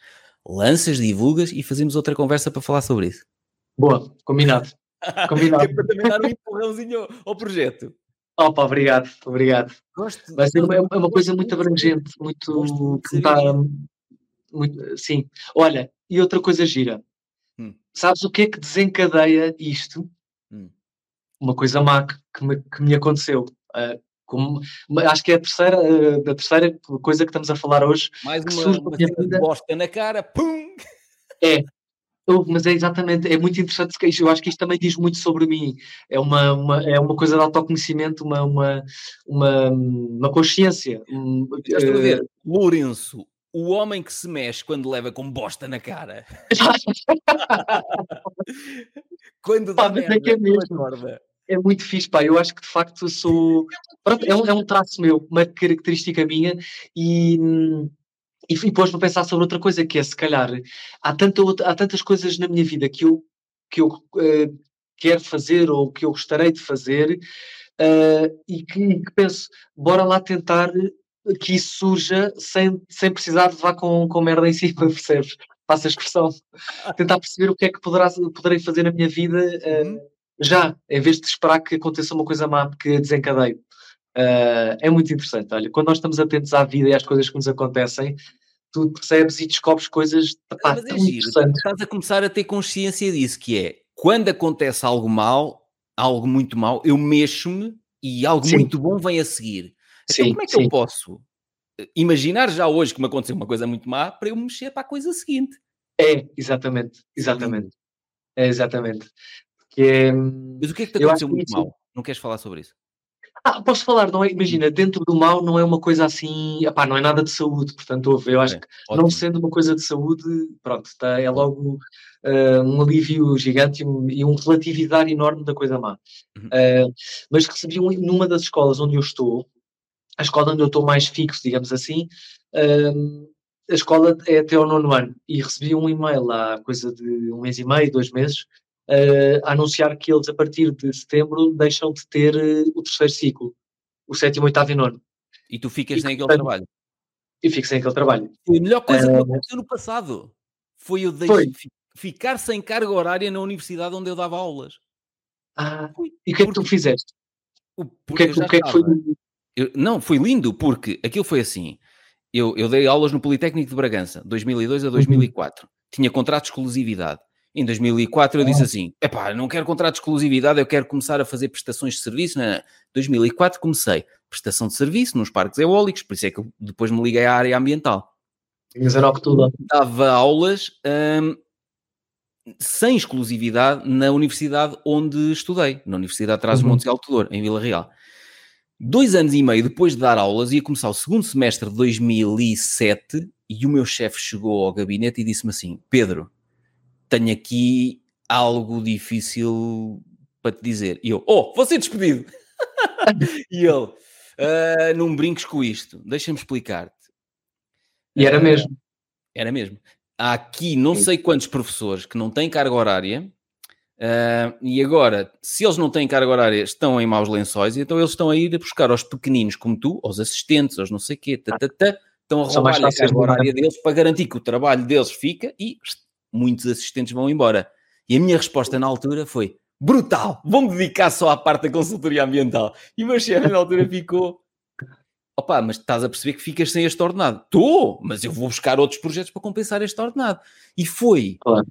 lanças, divulgas e fazemos outra conversa para falar sobre isso. Boa, combinado. Combinado. é para também dar um empurrãozinho ao projeto. Opa, obrigado, obrigado. Gosto. Vai ser uma, é uma coisa muito abrangente, muito. Que está, muito sim. Olha, e outra coisa gira. Hum. Sabes o que é que desencadeia isto? Hum. Uma coisa má que me, que me aconteceu. Uh, como, acho que é a terceira, uh, a terceira coisa que estamos a falar hoje. Mais uma, uma vida... bosta na cara, pum! É, mas é exatamente, é muito interessante, eu acho que isto também diz muito sobre mim, é uma, uma é uma coisa de autoconhecimento, uma, uma, uma, uma consciência. Estás a ver? Uh... Lourenço, o homem que se mexe quando leva com bosta na cara. quando dá merda, é, que é, mesmo. é muito fixe, pá. Eu acho que de facto sou. Pronto, é, um, é um traço meu, uma característica minha e hum, e, e pôs-me a pensar sobre outra coisa, que é, se calhar, há, tanta outra, há tantas coisas na minha vida que eu, que eu uh, quero fazer ou que eu gostaria de fazer uh, e que, que, penso, bora lá tentar que isso surja sem, sem precisar de levar com, com merda em cima, percebes? Passa a expressão. Tentar perceber o que é que poderá, poderei fazer na minha vida uh, já, em vez de esperar que aconteça uma coisa má que desencadeie. Uh, é muito interessante. Olha, quando nós estamos atentos à vida e às coisas que nos acontecem, tu percebes e descobres coisas pá, Mas é giro, Estás a começar a ter consciência disso, que é quando acontece algo mal, algo muito mal, eu mexo-me e algo sim. muito bom vem a seguir. Então, sim, como é que sim. eu posso eh, imaginar já hoje que me aconteceu uma coisa muito má para eu mexer para a coisa seguinte? É, exatamente, exatamente. É exatamente. Porque, é, Mas o que é que te aconteceu muito mal? Não queres falar sobre isso? Ah, posso falar, não é? Imagina, dentro do mal não é uma coisa assim, epá, não é nada de saúde, portanto, eu acho é, que ótimo. não sendo uma coisa de saúde, pronto, tá, é logo uh, um alívio gigante e um, e um, relativizar enorme da coisa má. Uhum. Uh, mas recebi um, numa das escolas onde eu estou, a escola onde eu estou mais fixo, digamos assim, uh, a escola é até ao nono ano, e recebi um e-mail há coisa de um mês e meio, dois meses, uh, a anunciar que eles, a partir de setembro, deixam de ter uh, o terceiro ciclo, o sétimo, oitavo e nono. E tu ficas e, sem aquele trabalho? E fico sem aquele trabalho. Foi a melhor coisa que eh, aconteceu no passado. Foi eu foi. ficar sem carga horária na universidade onde eu dava aulas. Ah, e o que é que tu fizeste? O que é que, que, é que foi? Eu, não, foi lindo, porque aquilo foi assim. Eu, eu dei aulas no Politécnico de Bragança, 2002 a 2004. Uhum. Tinha contrato de exclusividade. Em 2004 eu disse assim: epá, não quero contrato de exclusividade, eu quero começar a fazer prestações de serviço. Em 2004 comecei prestação de serviço nos parques eólicos, por isso é que depois me liguei à área ambiental. Mas era o que tudo. Dava aulas hum, sem exclusividade na universidade onde estudei, na Universidade de Trás-os-Montes uhum. Alto em Vila Real. Dois anos e meio depois de dar aulas, ia começar o segundo semestre de 2007 e o meu chefe chegou ao gabinete e disse-me assim: Pedro, tenho aqui algo difícil para te dizer. E eu, oh, vou ser despedido. e ele, uh, não brinques com isto, deixa-me explicar-te. E era uh, mesmo. Era mesmo. Há aqui não sei quantos professores que não têm carga horária. Uh, e agora, se eles não têm carga horária, estão em maus lençóis, então eles estão a ir a buscar aos pequeninos como tu, aos assistentes, aos não sei o quê, tata, estão a roubar a carga horária deles para garantir que o trabalho deles fica e muitos assistentes vão embora. E a minha resposta na altura foi: brutal, vou-me dedicar só à parte da consultoria ambiental. E o meu chefe na altura ficou: opá, mas estás a perceber que ficas sem este ordenado? Estou, mas eu vou buscar outros projetos para compensar este ordenado. E foi claro.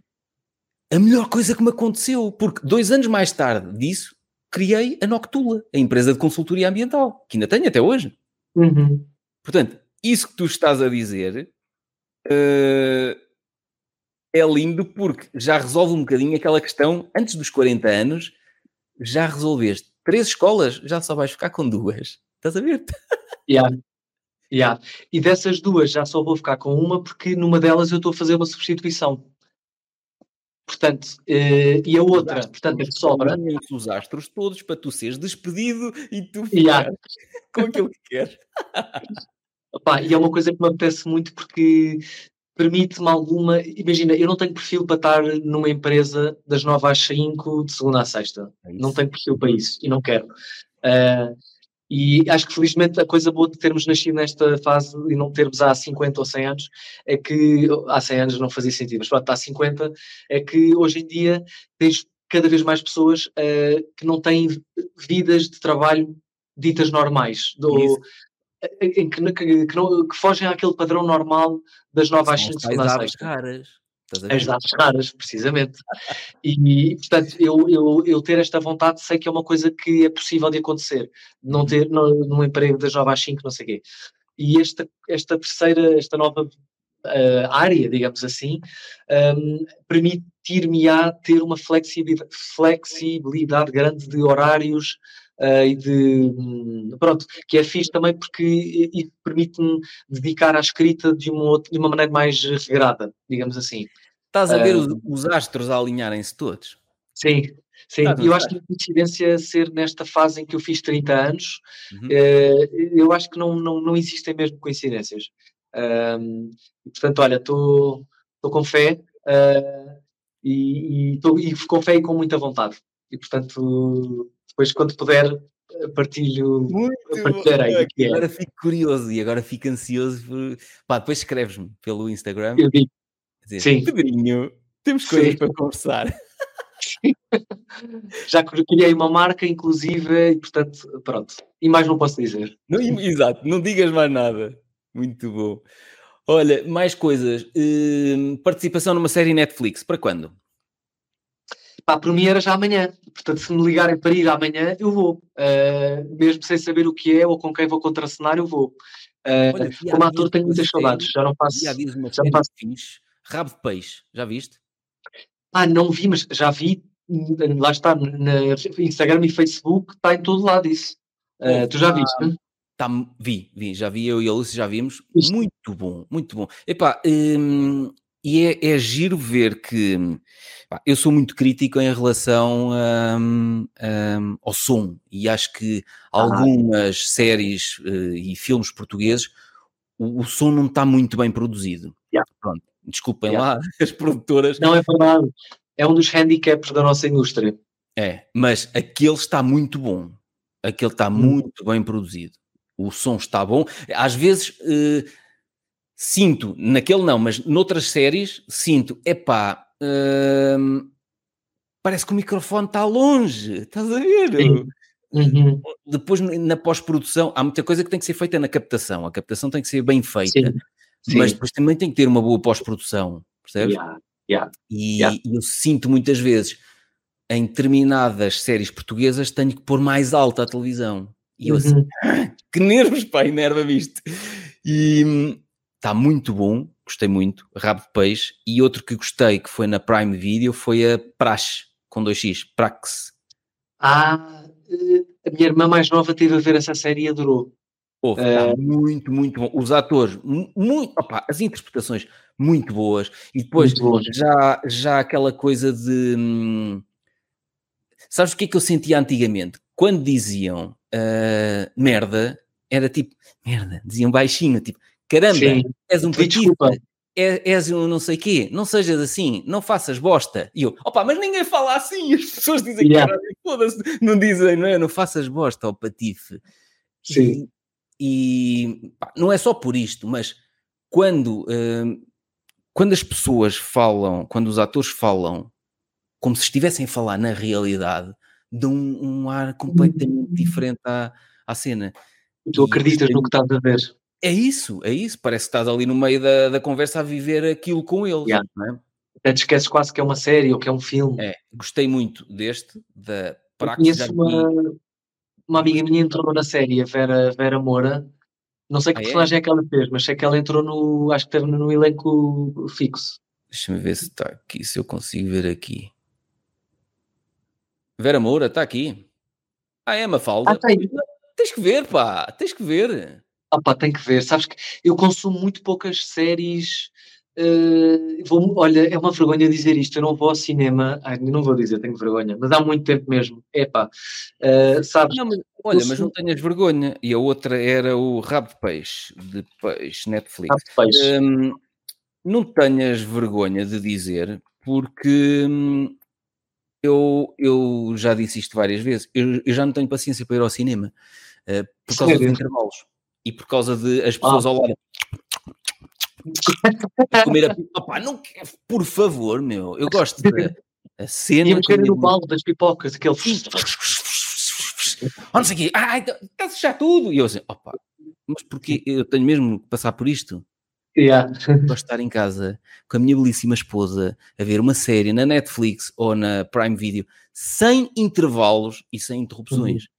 a melhor coisa que me aconteceu, porque dois anos mais tarde disso, criei a Noctula, a empresa de consultoria ambiental, que ainda tenho até hoje. Uhum. Portanto, isso que tu estás a dizer uh, é lindo porque já resolve um bocadinho aquela questão, antes dos 40 anos, já resolveste três escolas, já só vais ficar com duas. Estás a ver? Yeah. Yeah. E dessas duas já só vou ficar com uma porque numa delas eu estou a fazer uma substituição. Portanto, uh, e a outra, portanto, é que sobra. os astros todos para tu seres despedido e tu yeah. com aquilo que queres. Opa, e é uma coisa que me apetece muito porque permite-me alguma. Imagina, eu não tenho perfil para estar numa empresa das 9 às 5, de segunda à sexta. É não tenho perfil para isso e não quero. Uh, e acho que felizmente a coisa boa de termos nascido nesta fase e não termos há 50 ou 100 anos é que há 100 anos não fazia sentido, mas pronto, há 50 é que hoje em dia tens cada vez mais pessoas uh, que não têm vidas de trabalho ditas normais, do, em que, que, que, não, que, fogem àquele padrão normal das 9 às 5 às 6. caras. As datas raras, precisamente. E, portanto, eu, eu, eu ter esta vontade sei que é uma coisa que é possível de acontecer. Não ter no, num emprego das 9 às 5, não sei o quê. E esta, esta terceira, esta nova uh, área, digamos assim, um, permitir-me-á ter uma flexibilidade, flexibilidade grande de horários, uh, e de pronto, que é fixe também porque permite-me dedicar à escrita de uma, de uma maneira mais regrada, digamos assim. Estás a ver uh, os, os, astros a alinharem-se todos? Sim, sim. Ah, eu acho que a coincidência ser nesta fase em que eu fiz 30 anos, uhum. uh, eu acho que não, não, não existem mesmo coincidências. E, portanto, olha, estou com fé uh, e, e, tô, e com fé e com muita vontade. E, portanto, depois, quando puder, eh, partilho, Muito partilharei. É. Agora fico curioso e agora fico ansioso. Por... Pá, depois escreves-me pelo Instagram. Eu digo. Dizer, Sim. Pedrinho, temos coisas Sim. para conversar. Já criei uma marca, inclusive, e portanto, pronto. E mais não posso dizer. Não, exato, não digas mais nada. Muito bom. Olha, mais coisas. Uh, participação numa série Netflix, para quando? Pá, para mim era já amanhã. Portanto, se me ligarem para ir amanhã, eu vou. Uh, mesmo sem saber o que é ou com quem vou contracenar, eu vou. Uh, Olha, como ator tenho muitas saudades. Já não faço. Já diz uma já faço. Fixe, Rabo de peixe, já viste? Ah, não vi, mas já vi. Lá está, no Instagram e Facebook, está em todo lado isso. Uh, tu já tá, viste? Tá, vi, vi, já vi, eu e a Lúcia já vimos. Isto. Muito bom, muito bom. Epá, hum, e é, é giro ver que pá, eu sou muito crítico em relação um, um, ao som e acho que ah. algumas séries uh, e filmes portugueses o, o, som não está muito bem produzido. Yeah. Pronto, desculpem yeah. lá as produtoras. Não é verdade. É um dos handicaps da nossa indústria. É, mas aquele está muito bom. Aquele está hum. muito bem produzido. O som está bom. Às vezes. Uh, sinto, naquele não, mas noutras séries, sinto, epá, hum, parece que o microfone está longe, estás a ver? Uhum. Depois, na pós-produção, há muita coisa que tem que ser feita na captação, a captação tem que ser bem feita, Sim. Sim. mas depois também tem que ter uma boa pós-produção, percebes? Yeah. Yeah. E, yeah. eu sinto muitas vezes, em determinadas séries portuguesas, tenho que pôr mais alta a televisão. E eu assim, uhum. assim, que nervos, pá, enerva-me isto. E, está muito bom. gostei muito, Rabo de Peixe, e outro que gostei, que foi na Prime Video, foi a Praxe, com 2x, Praxe. Ah, eh, a minha irmã mais nova teve a ver essa série e adorou. Oh, muito, muito bom. Os atores, muito, opa, as interpretações muito boas. E depois já, já aquela coisa de. Hum, sabes o que é que eu sentia antigamente? Quando diziam uh, merda, era tipo, merda, diziam baixinho, tipo, caramba, Sim. és um patifa, é, és um não sei quê, não sejas assim, não faças bosta. E eu, opa, mas ninguém fala assim, as pessoas dizem yeah. que foda-se, não dizem, não é? Não faças bosta ao patife. Sim. E, e pá, não é só por isto, mas quando, uh, quando as pessoas falam, quando os atores falam como se estivessem a falar na realidade, dão um, um ar completamente hum. diferente à, à cena. Tu acreditas no que estás a ver? É isso, é isso. Parece que estás ali no meio da, da conversa a viver aquilo com eles. Yeah. Não é? Até te esqueces quase que é uma série ou que é um filme. É, gostei muito deste, da Praxis. Conheço uma, uma amiga minha entrou na série, a Vera, Vera Moura. Não sei que ah, é? personagem é? é? que ela fez, mas sei que ela entrou no. Acho que esteve no elenco fixo. Deixa-me ver se está aqui, se eu consigo ver aqui. Vera Moura, está aqui. Ah, é Mafalda. Ah, tá Tens que ver, pá, tens que ver. Pá, tem que ver. Sabes que eu consumo muito poucas séries. Uh, vou, olha, é uma vergonha dizer isto. Eu não vou ao cinema. Ai, não vou dizer, tenho vergonha, mas há muito tempo mesmo. Epá, uh, sabes? Não, mas, olha, mas não tenhas vergonha. E a outra era o Rabo de Peixe, de Peixe, Netflix. Rabo de Peixe. Um, não tenhas vergonha de dizer, porque hum, eu, eu já disse isto várias vezes. Eu, eu já não tenho paciência para ir ao cinema uh, por causa dos intervalos e por causa de as pessoas ah. ao lado comer a Opa, não por favor, meu, eu gosto da a cena. E mexer no balde das pipocas, aquele. Oh, não sei o quê, ai, está a fechar tudo. E eu assim, opa, mas porque eu tenho mesmo que passar por isto? Yeah. Gosto estar em casa com a minha belíssima esposa a ver uma série na Netflix ou na Prime Video sem intervalos e sem interrupções. Uhum.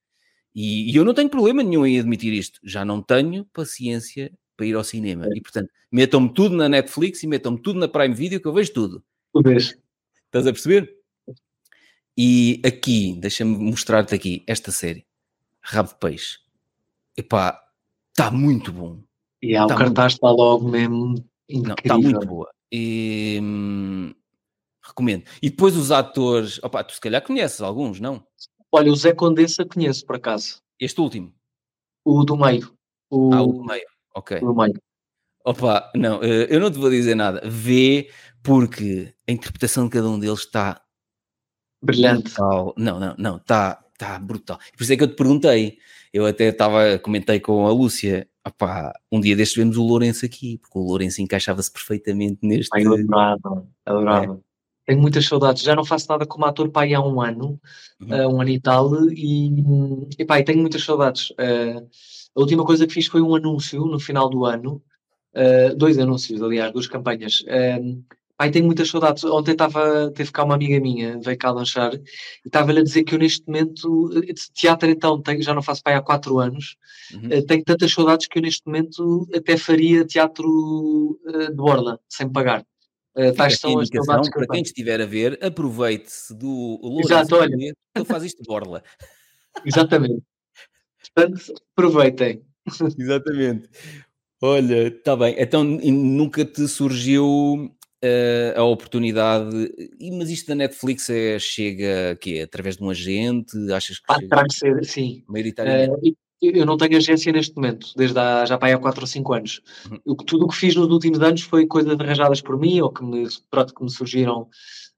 E, e, eu não tenho problema nenhum em admitir isto. Já não tenho paciência para ir ao cinema. É. E portanto, metam-me tudo na Netflix e metam-me tudo na Prime Video que eu vejo tudo. Tu vês. Estás a perceber? E aqui, deixa-me mostrar-te aqui esta série. Rabo de Peixe. Epá, está muito bom. E há, tá o cartaz está logo mesmo incrível. Não, está muito boa. E, hum, recomendo. E depois os atores, opa, tu se calhar conheces alguns, não? Olha, o Zé Condensa conheço, por acaso. Este último? O do meio. O... Ah, o do meio, ok. O do meio. Opa, não, eh, eu não te vou dizer nada. Vê, porque a interpretação de cada um deles está... Brilhante. Brutal. Não, não, não, está, está brutal. Por isso é que eu te perguntei. Eu até estava, comentei com a Lúcia, opá, um dia destes vemos o Lourenço aqui, porque o Lourenço encaixava-se perfeitamente neste. Ai, adorava, adorava. É. Tenho muitas saudades, já não faço nada como ator pai há um ano, uhum. uh, um ano e tal, e, e pá, tenho muitas saudades. Uh, a última coisa que fiz foi um anúncio no final do ano, uh, dois anúncios, aliás, duas campanhas. Uh, Pai, tenho muitas saudades. Ontem estava, teve cá uma amiga minha, veio cá lanchar, e estava-lhe a dizer que eu neste momento, teatro então, tenho, já não faço pai há quatro anos, uhum. uh, tenho tantas saudades que eu neste momento até faria teatro de borla, sem pagar. Uh, tais são as saudades que para quem estiver a ver, aproveite-se do Lourenço ele faz isto de borla. Exatamente. Portanto, aproveitem. Exatamente. Olha, está bem. Então nunca te surgiu uh, a oportunidade. Mas isto da Netflix é, chega que através de um agente? Achas que ah, terá que ser, sim. Maioritariamente. Uh, eu não tenho agência neste momento, desde há, já para há 4 ou 5 anos. Uhum. tudo o que fiz nos últimos anos foi coisas arranjadas por mim ou que me, pronto, que me surgiram.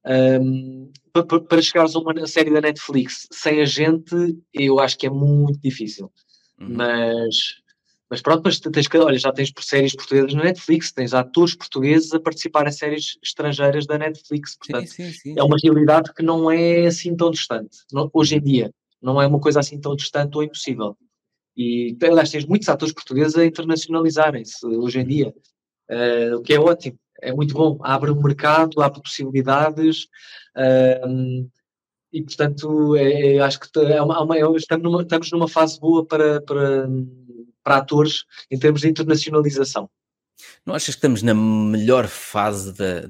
Um, para, para chegares a uma série da Netflix sem agente, eu acho que é muito difícil. Uhum. Mas mas pronto, mas tens que, olha, já tens séries portuguesas na Netflix, tens atores portugueses a participar em séries estrangeiras da Netflix, portanto, sim, sim, sim, é uma realidade que não é assim tão distante, não, hoje em dia, não é uma coisa assim tão distante ou impossível. E, aliás, tens muitos atores portugueses a internacionalizarem-se hoje em dia, uh, o que é ótimo, é muito bom, abre um mercado, abre possibilidades, uh, e portanto, é, é, acho que é uma, é uma, é, estamos, numa, estamos numa fase boa para, para para atores em termos de internacionalização. Não achas que estamos na melhor fase da.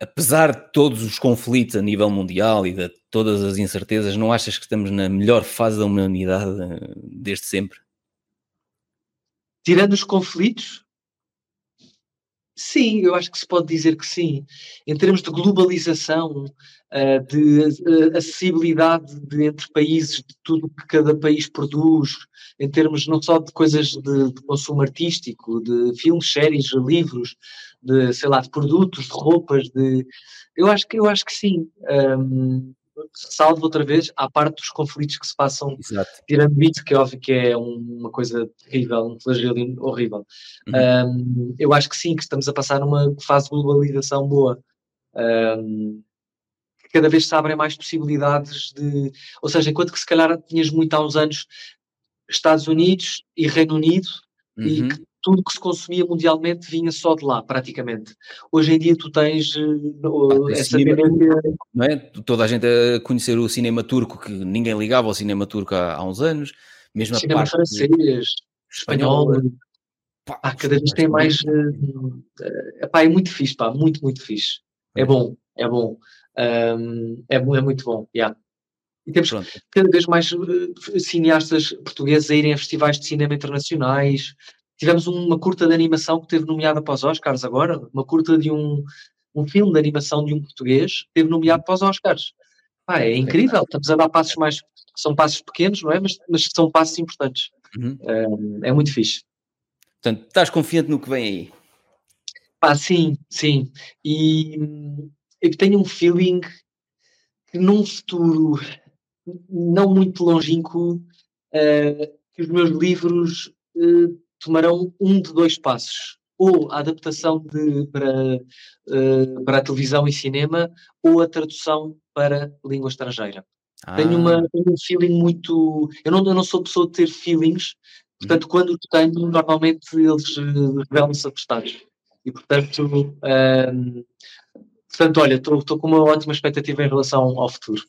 Apesar de todos os conflitos a nível mundial e de todas as incertezas, não achas que estamos na melhor fase da humanidade eh, desde sempre? Tirando os conflitos, sim, eu acho que se pode dizer que sim. Em termos de globalização, eh, de eh, acessibilidade de, entre países, de tudo que cada país produz, em termos não só de coisas de, de consumo artístico, de filmes, séries, livros, de, sei lá, de produtos, de roupas, de... Eu acho que, eu acho que sim. Salvo outra vez, à parte dos conflitos que se passam, Exato. tirando isso, que é óbvio que é uma coisa terrível, um flagelo horrível. Uhum. Um, eu acho que sim, que estamos a passar numa fase de globalização boa. Um, cada vez se abrem mais possibilidades de. Ou seja, enquanto que se calhar tinhas muito há uns anos Estados Unidos e Reino Unido uhum. e que tudo que se consumia mundialmente vinha só de lá, praticamente. Hoje em dia tu tens uh, essa cinema, não é? Toda a gente a conhecer o cinema turco, que ninguém ligava ao cinema turco há, há uns anos, mesmo a cinema parte francês, de... espanhol, pá, cada vez tem mais. Uh, epá, é muito fixe, pá, muito, muito fixe. É bom, é bom. Um, é, é muito bom, yeah. E temos Pronto. cada vez mais uh, cineastas portugueses a irem a festivais de cinema internacionais. Tivemos uma curta de animação que teve nomeada para os Oscars agora, uma curta de um, um filme de animação de um português, teve nomeado para os Oscars. Pá, é incrível, estamos a dar passos mais, são passos pequenos, não é? Mas, mas são passos importantes. Uhum. Um, é muito fixe. Portanto, estás confiante no que vem aí? Pá, sim, sim. E eu tenho um feeling que num futuro não muito longínquo uh, que os meus livros uh, tomarão um de dois passos. Ou a adaptação de, para, uh, para a televisão e cinema, ou a tradução para língua estrangeira. Ah. Tenho, uma, tenho um feeling muito. Eu não, eu não sou pessoa de ter feelings, portanto, hum. quando tenho, normalmente eles revelam-se apostados. E, portanto, Portanto, olha, estou com uma ótima expectativa em relação ao futuro.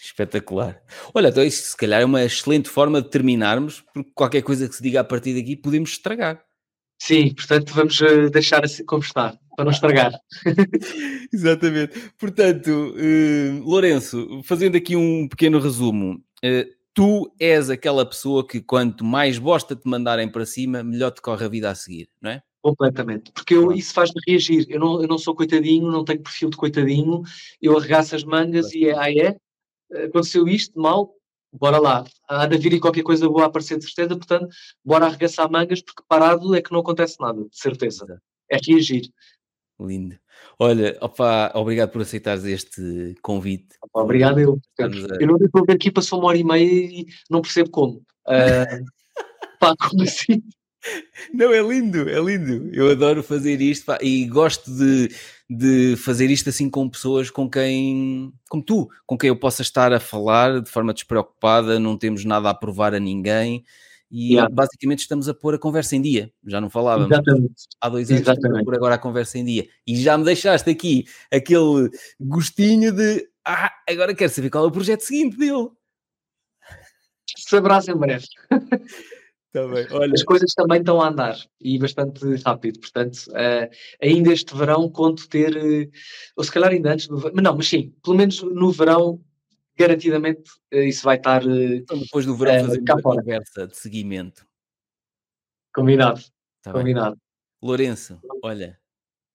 Espetacular. Olha, então isso se calhar é uma excelente forma de terminarmos, porque qualquer coisa que se diga a partir daqui podemos estragar. Sim, portanto vamos eh, deixar assim como está, para não estragar. Exatamente. Portanto, uh, Lourenço, fazendo aqui um pequeno resumo, uh, tu és aquela pessoa que quanto mais bosta te mandarem para cima, melhor te corre a vida a seguir, não é? Completamente. Porque eu, isso faz-me reagir. Eu não, eu não sou coitadinho, não tenho perfil de coitadinho. Eu arregaço as mangas e é, ah, é? Aconteceu isto, mal, bora lá. Há de vir qualquer coisa boa aparecer de certeza, portanto, bora arregaçar mangas, porque parado é que não acontece nada, de certeza. É reagir. Lindo. Olha, opa, obrigado por aceitares este convite. Opa, obrigado eu. Eu não estou a ver aqui, passou uma hora e meia e não percebo como. Uh, pá, como assim? Não, é lindo, é lindo. Eu adoro fazer isto pá, e gosto de, de fazer isto assim com pessoas com quem, como tu, com quem eu possa estar a falar de forma despreocupada, não temos nada a provar a ninguém e yeah. basicamente estamos a pôr a conversa em dia. Já não falávamos Exatamente. há dois anos, Exatamente. estamos a pôr agora a conversa em dia. E já me deixaste aqui aquele gostinho de ah, agora quero saber qual é o projeto seguinte dele. Sabrás em breve. Tá Olha... As coisas também estão a andar e bastante rápido, portanto, uh, ainda este verão conto ter, uh, ou se calhar ainda antes do verão, mas não, mas sim, pelo menos no verão, garantidamente uh, isso vai estar. então, depois do verão, fazer uma fora. conversa de seguimento. Combinado. Tá Combinado. Bem. Lourenço, olha,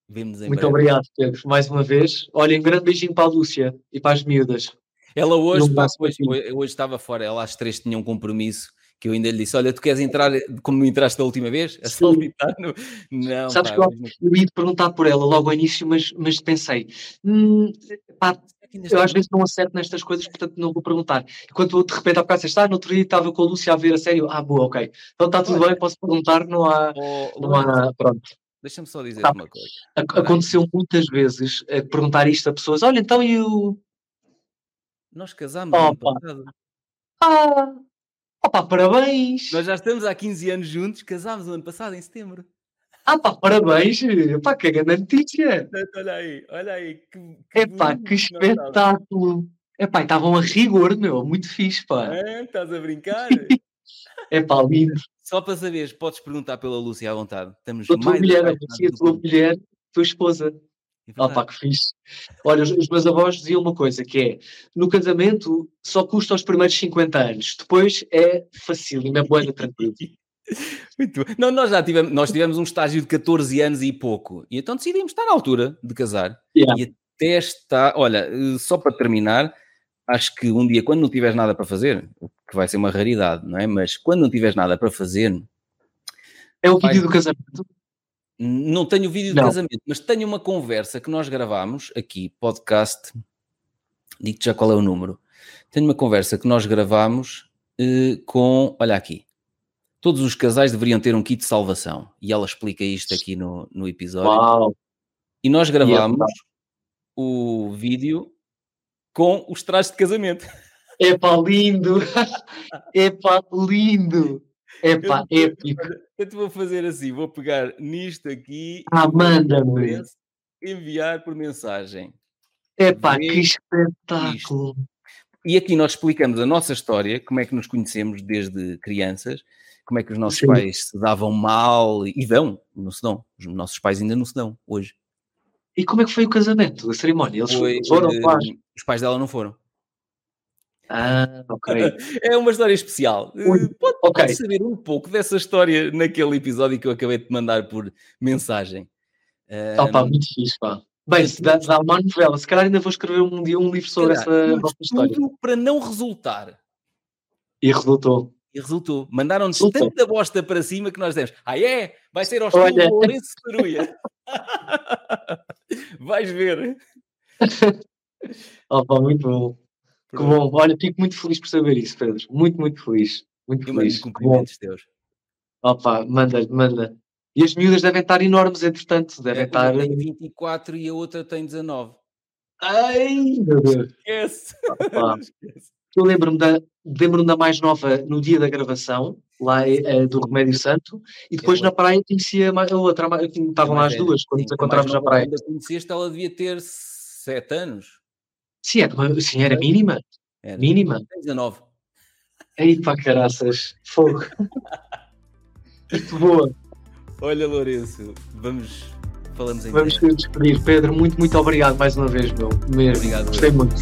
vemos em Muito breve. obrigado, Pedro, mais uma vez. Olha, um grande beijinho para a Lúcia e para as miúdas. Ela hoje, pá, hoje, hoje estava fora, ela às três tinha um compromisso que eu ainda lhe disse: Olha, tu queres entrar como entraste da última vez? A solitar no... Não, Sabes pá, que eu, eu ia perguntar por ela logo ao início, mas, mas pensei: hum, pá, eu às vezes não acerto nestas coisas, portanto não vou perguntar. Enquanto de repente há bocado está, no outro dia estava com a Lúcia a ver a sério, ah, boa, ok. Então está tudo bem, posso perguntar, não há. Oh, não há pronto. Deixa-me só dizer tá. uma coisa. Aconteceu muitas vezes uh, perguntar isto a pessoas: olha, então e o. Nós casámos oh, ano passado. Ah, Opa, parabéns! Nós já estamos há 15 anos juntos, casámos no ano passado, em setembro. Ah pá, parabéns! Pá, que grande notícia! Olha aí, olha aí. Que, que Epá, que espetáculo! Epá, estavam a rigor, meu, muito fixe, pá. É, estás a brincar? Epá, lindo. Só para saberes, podes perguntar pela Lúcia à vontade. Estamos a tua mais mulher, a Lúcia, a tua mulher, tua esposa. É ah, que fixe. Olha, os, os, meus avós diziam uma coisa, que é, no casamento só custa os primeiros 50 anos, depois é fácil, é boa, tranquilo. Muito Não, nós já tivemos, nós tivemos um estágio de 14 anos e pouco, e então decidimos estar na altura de casar. Yeah. E até está, olha, só para terminar, acho que um dia, quando não tiveres nada para fazer, que vai ser uma raridade, não é? Mas quando não tiveres nada para fazer. É o vídeo do casamento? Não tenho vídeo não. do casamento, mas tenho uma conversa que nós gravámos aqui, podcast. Digo-te já qual é o número. Tenho uma conversa que nós gravámos eh, com. Olha aqui. Todos os casais deveriam ter um kit de salvação. E ela explica isto aqui no, no episódio. Uau. E nós gravámos o vídeo com os trajes de casamento. Epá, lindo! Epá, lindo! Epá, eu, épico! Eu te vou fazer assim, vou pegar nisto aqui. Ah, manda-me! Enviar por mensagem. Epá, Vê que espetáculo! Isto. E aqui nós explicamos a nossa história, como é que nos conhecemos desde crianças, como é que os nossos Sim. pais se davam mal e dão, não se dão. Os nossos pais ainda não se dão hoje. E como é que foi o casamento, a cerimónia? Eles foi, foram, uh, Os pais dela não foram. Ah, ok. é uma história especial. Eh, pode, okay. pode, saber um pouco dessa história naquele episódio que eu acabei de mandar por mensagem. Uh, oh, pá, muito fixe, pá. Bem, se dá, dá uma novela, se calhar ainda vou escrever um dia um livro sobre essa nossa história. para não resultar. E resultou. E resultou. Mandaram-nos tanta bosta para cima que nós demos. Ah, é? Vai ser ao estilo Lourenço Ceruia. Vais ver. Opa, muito bom. Que bom. Olha, fico muito feliz por saber isso, Pedro. Muito, muito feliz. Muito Eu feliz. Cumprimentos teus. Opa, manda, manda. E as miúdas devem estar enormes, entretanto. Devem é, estar. Tem 24 e a outra tem 19. Ai, meu Deus. Esquece. Esquece. Eu lembro-me da, lembro da mais nova no dia da gravação, lá é, do Remédio Santo, e depois é na praia conhecia a outra, estavam lá as duas, quando nos encontrávamos na praia. Quando conheceste, ela devia ter 7 anos. Sim, era, sim, era mínima. Era. Mínima. 19. Ei, pá, caraças, fogo. Muito boa. Olha, Lourenço, vamos. Falamos em Vamos despedir. Pedro, muito, muito obrigado mais uma vez, meu. Mesmo. Obrigado. Gostei muito.